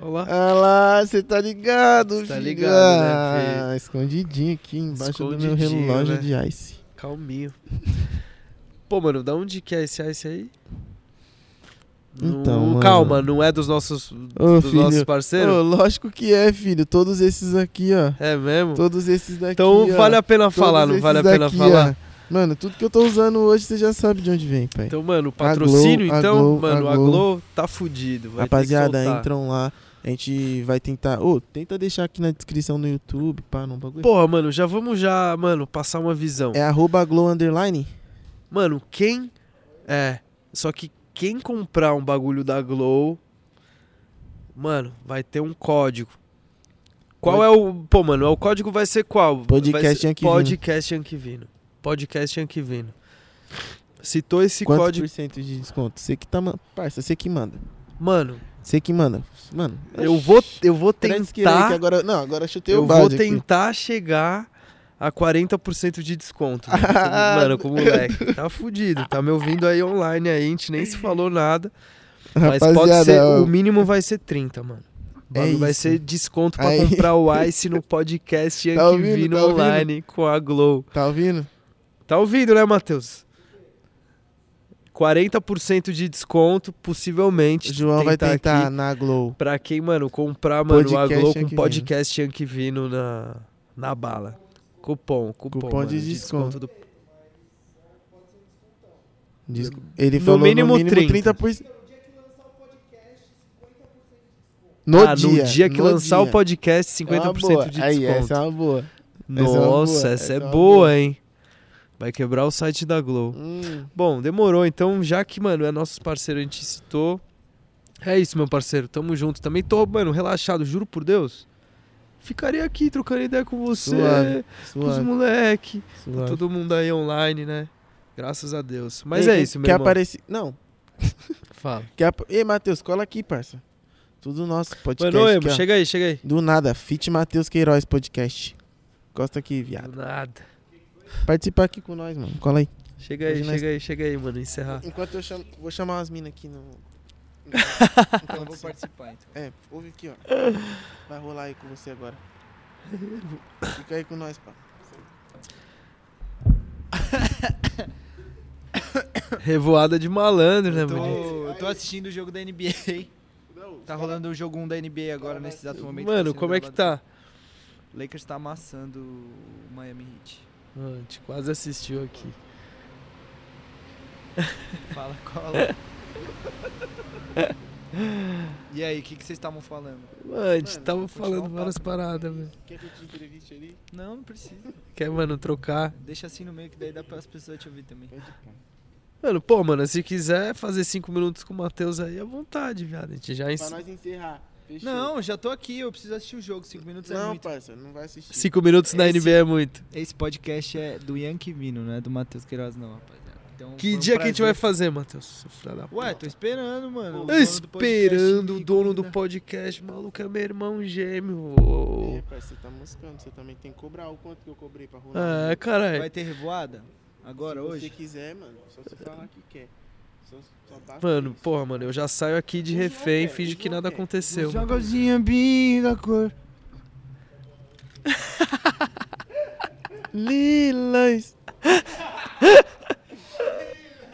Olha lá. Ah lá, você tá ligado, tá ligado, né, Ah, escondidinho aqui embaixo do meu Escondidinho, relógio né? de ice. Calminho. Pô, mano, da onde que é esse ice aí? Então, mano. Calma, não é dos nossos, Ô, dos filho. nossos parceiros? Ô, lógico que é, filho. Todos esses aqui, ó. É mesmo? Todos esses daqui. Então ó. vale a pena Todos falar, não vale a pena aqui, falar? ó. Mano, tudo que eu tô usando hoje você já sabe de onde vem, pai. Então, mano, patrocínio, Glow, a então, Glow, mano, a a Glow. Glow tá fudido. Vai Rapaziada, ter que soltar. entram lá. A gente vai tentar. Ô, tenta deixar aqui na descrição no YouTube, pá, no bagulho. Porra, mano, já vamos já, mano, passar uma visão. É arroba glow underline? Mano, quem. É. Só que quem comprar um bagulho da Glow. Mano, vai ter um código. Qual Pod- é o. Pô, mano, o código vai ser qual? Podcast ser Yankee Vino. Podcast Anquivino. Podcast Anquivino. Citou esse Quantos código. por cento de desconto? Você que tá. Parça, você que manda. Mano, Você que manda. Mano, eu vou, eu vou que tentar. agora, não, agora eu chutei Eu o vou balde aqui. tentar chegar a 40% de desconto. Mano, como, mano, com o moleque. Tá fudido. Tá me ouvindo aí online aí, a gente nem se falou nada. Mas pode ser, ó, o mínimo vai ser 30, mano. É vai ser desconto pra Aí. comprar o Ice no podcast Tá ouvindo? Vino Tá ouvindo? online com a Glow. Tá ouvindo? Tá ouvindo, né, Matheus? 40% de desconto, possivelmente. O João vai tentar tentar aqui na Glow. Pra quem, mano, comprar, mano, Podcast a Glow com Yankee podcast Yankee Vino na, na bala. Cupom, cupom. Cupom de mano, desconto. do Desco- Ele No falou mínimo no mínimo 30. 30%. No ah, dia. no dia que no lançar o dia. podcast, É uma 50% boa. de Aí, desconto. essa é uma boa. é uma Nossa, boa, essa, essa é é uma boa, boa. hein? Vai quebrar o site da Glow. Hum, Bom, demorou. Então, já que, mano, é nossos parceiros, a gente citou. É isso, meu parceiro. Tamo junto. Também tô, mano, relaxado, juro por Deus. Ficaria aqui trocando ideia com você, Suave, com os suave, moleque, com suave. todo mundo aí online, né? Graças a Deus. Mas Ei, é isso, meu Quer aparecer... Não. Fala. Quer. Ei, Matheus, cola aqui, parça. Tudo nosso podcast Mano, aqui, chega aí, chega aí. Do nada, Fit Matheus Queiroz Podcast. Gosta aqui, viado. Do nada. Participa aqui com nós, mano. Cola aí. Chega aí, Hoje nós- chega aí, chega aí, mano. Encerrar. Enquanto eu chamo... Vou chamar umas minas aqui no... Então eu vou participar, então. É, ouve aqui, ó. Vai rolar aí com você agora. Fica aí com nós, pá. Revoada de malandro, né, bonito? tô, eu tô assistindo o jogo da NBA. Tá rolando o jogo 1 da NBA agora, nesse exato momento. Mano, Tá como é que tá? O Lakers tá amassando o Miami Heat. Mano, a gente quase assistiu aqui. Fala, cola. e aí, o que, que vocês estavam falando? Mano, a gente Mano, tava falando várias paradas, velho. Quer que eu te entreviste ali? Não, não precisa. Quer, mano, trocar? Deixa assim no meio que daí dá para as pessoas te ouvir também. Mano, pô, mano, se quiser fazer cinco minutos com o Matheus aí, à vontade, viado. A gente já Pra ens... nós encerrar. Fechou. Não, já tô aqui, eu preciso assistir o jogo. 5 minutos é Não, muito. parça, não vai assistir. Cinco minutos na Esse- NBA é muito. Esse podcast é do Yankee Vino, não é do Matheus Queiroz, não, rapaziada. Então, Que um dia que a gente vai fazer, Matheus? Ué, tô esperando, mano. o Eu dono do podcast esperando o dono do podcast, maluco, é meu irmão gêmeo. É, parça, você tá moscando. Você também tem que cobrar o quanto que eu cobrei pra rolar. Ah, caralho. Vai ter revoada? Agora, Se hoje? você quiser, mano, só você falar que quer. Mano, porra, mano, eu já saio aqui de refém e quer, finge que nada quer. aconteceu. Jogazinha bem da cor. Lilas.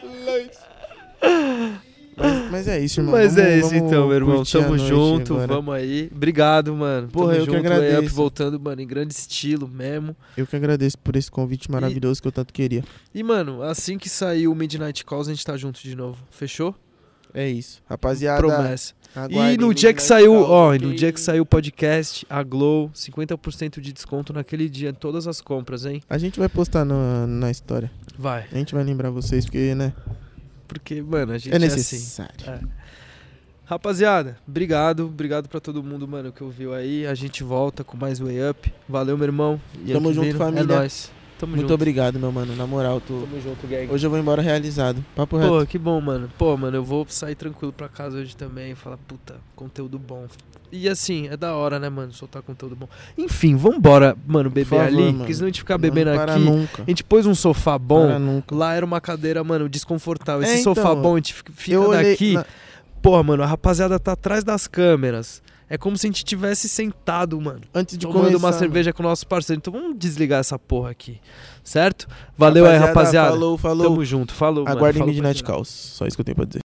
Lilas. Mas, mas é isso, irmão. Mas Vamos- é isso então, meu irmão. Tamo junto, agora. vamos aí. Obrigado, mano. Porra, Tamo eu que junto, agradeço. Layup voltando, mano, em grande estilo mesmo. Eu que agradeço por esse convite maravilhoso que eu tanto queria. E, mano, assim que sair o Midnight Calls, a gente tá junto de novo. Fechou? É isso. Rapaziada, Promessa. E no dia que saiu, ó, e no dia que saiu o podcast, a Glow, 50% de desconto naquele dia, todas as compras, hein? A gente vai postar na, na história. Vai. A gente vai lembrar vocês, porque, né? Porque, mano, a gente É é, assim. necessário. É. Rapaziada, obrigado. Obrigado pra todo mundo, mano, que ouviu aí. A gente volta com mais Way Up. Valeu, meu irmão. Tamo Yankee junto, Vino, família. É nóis. Tamo Muito junto. obrigado, meu mano. Na moral, tô... Tamo junto, gang. hoje eu vou embora realizado. Papo reto. Pô, que bom, mano. Pô, mano, eu vou sair tranquilo pra casa hoje também e falar, puta, conteúdo bom. E assim, é da hora, né, mano, soltar conteúdo bom. Enfim, vambora, mano, beber favor, ali, mano. porque senão a gente ficar Não bebendo para aqui. nunca. A gente pôs um sofá bom. Lá era uma cadeira, mano, desconfortável. É, Esse sofá então, bom, a gente fica daqui. na- Porra, mano, a rapaziada tá atrás das câmeras. É como se a gente tivesse sentado, mano. Antes de tomando começar, uma mano. cerveja com o nosso parceiro. Então vamos desligar essa porra aqui. Certo? Valeu aí, rapaziada. Falou, falou. Tamo junto. Falou, mano. Aguardem Falou pra Midnight. Calls. Só isso que eu tenho pra dizer.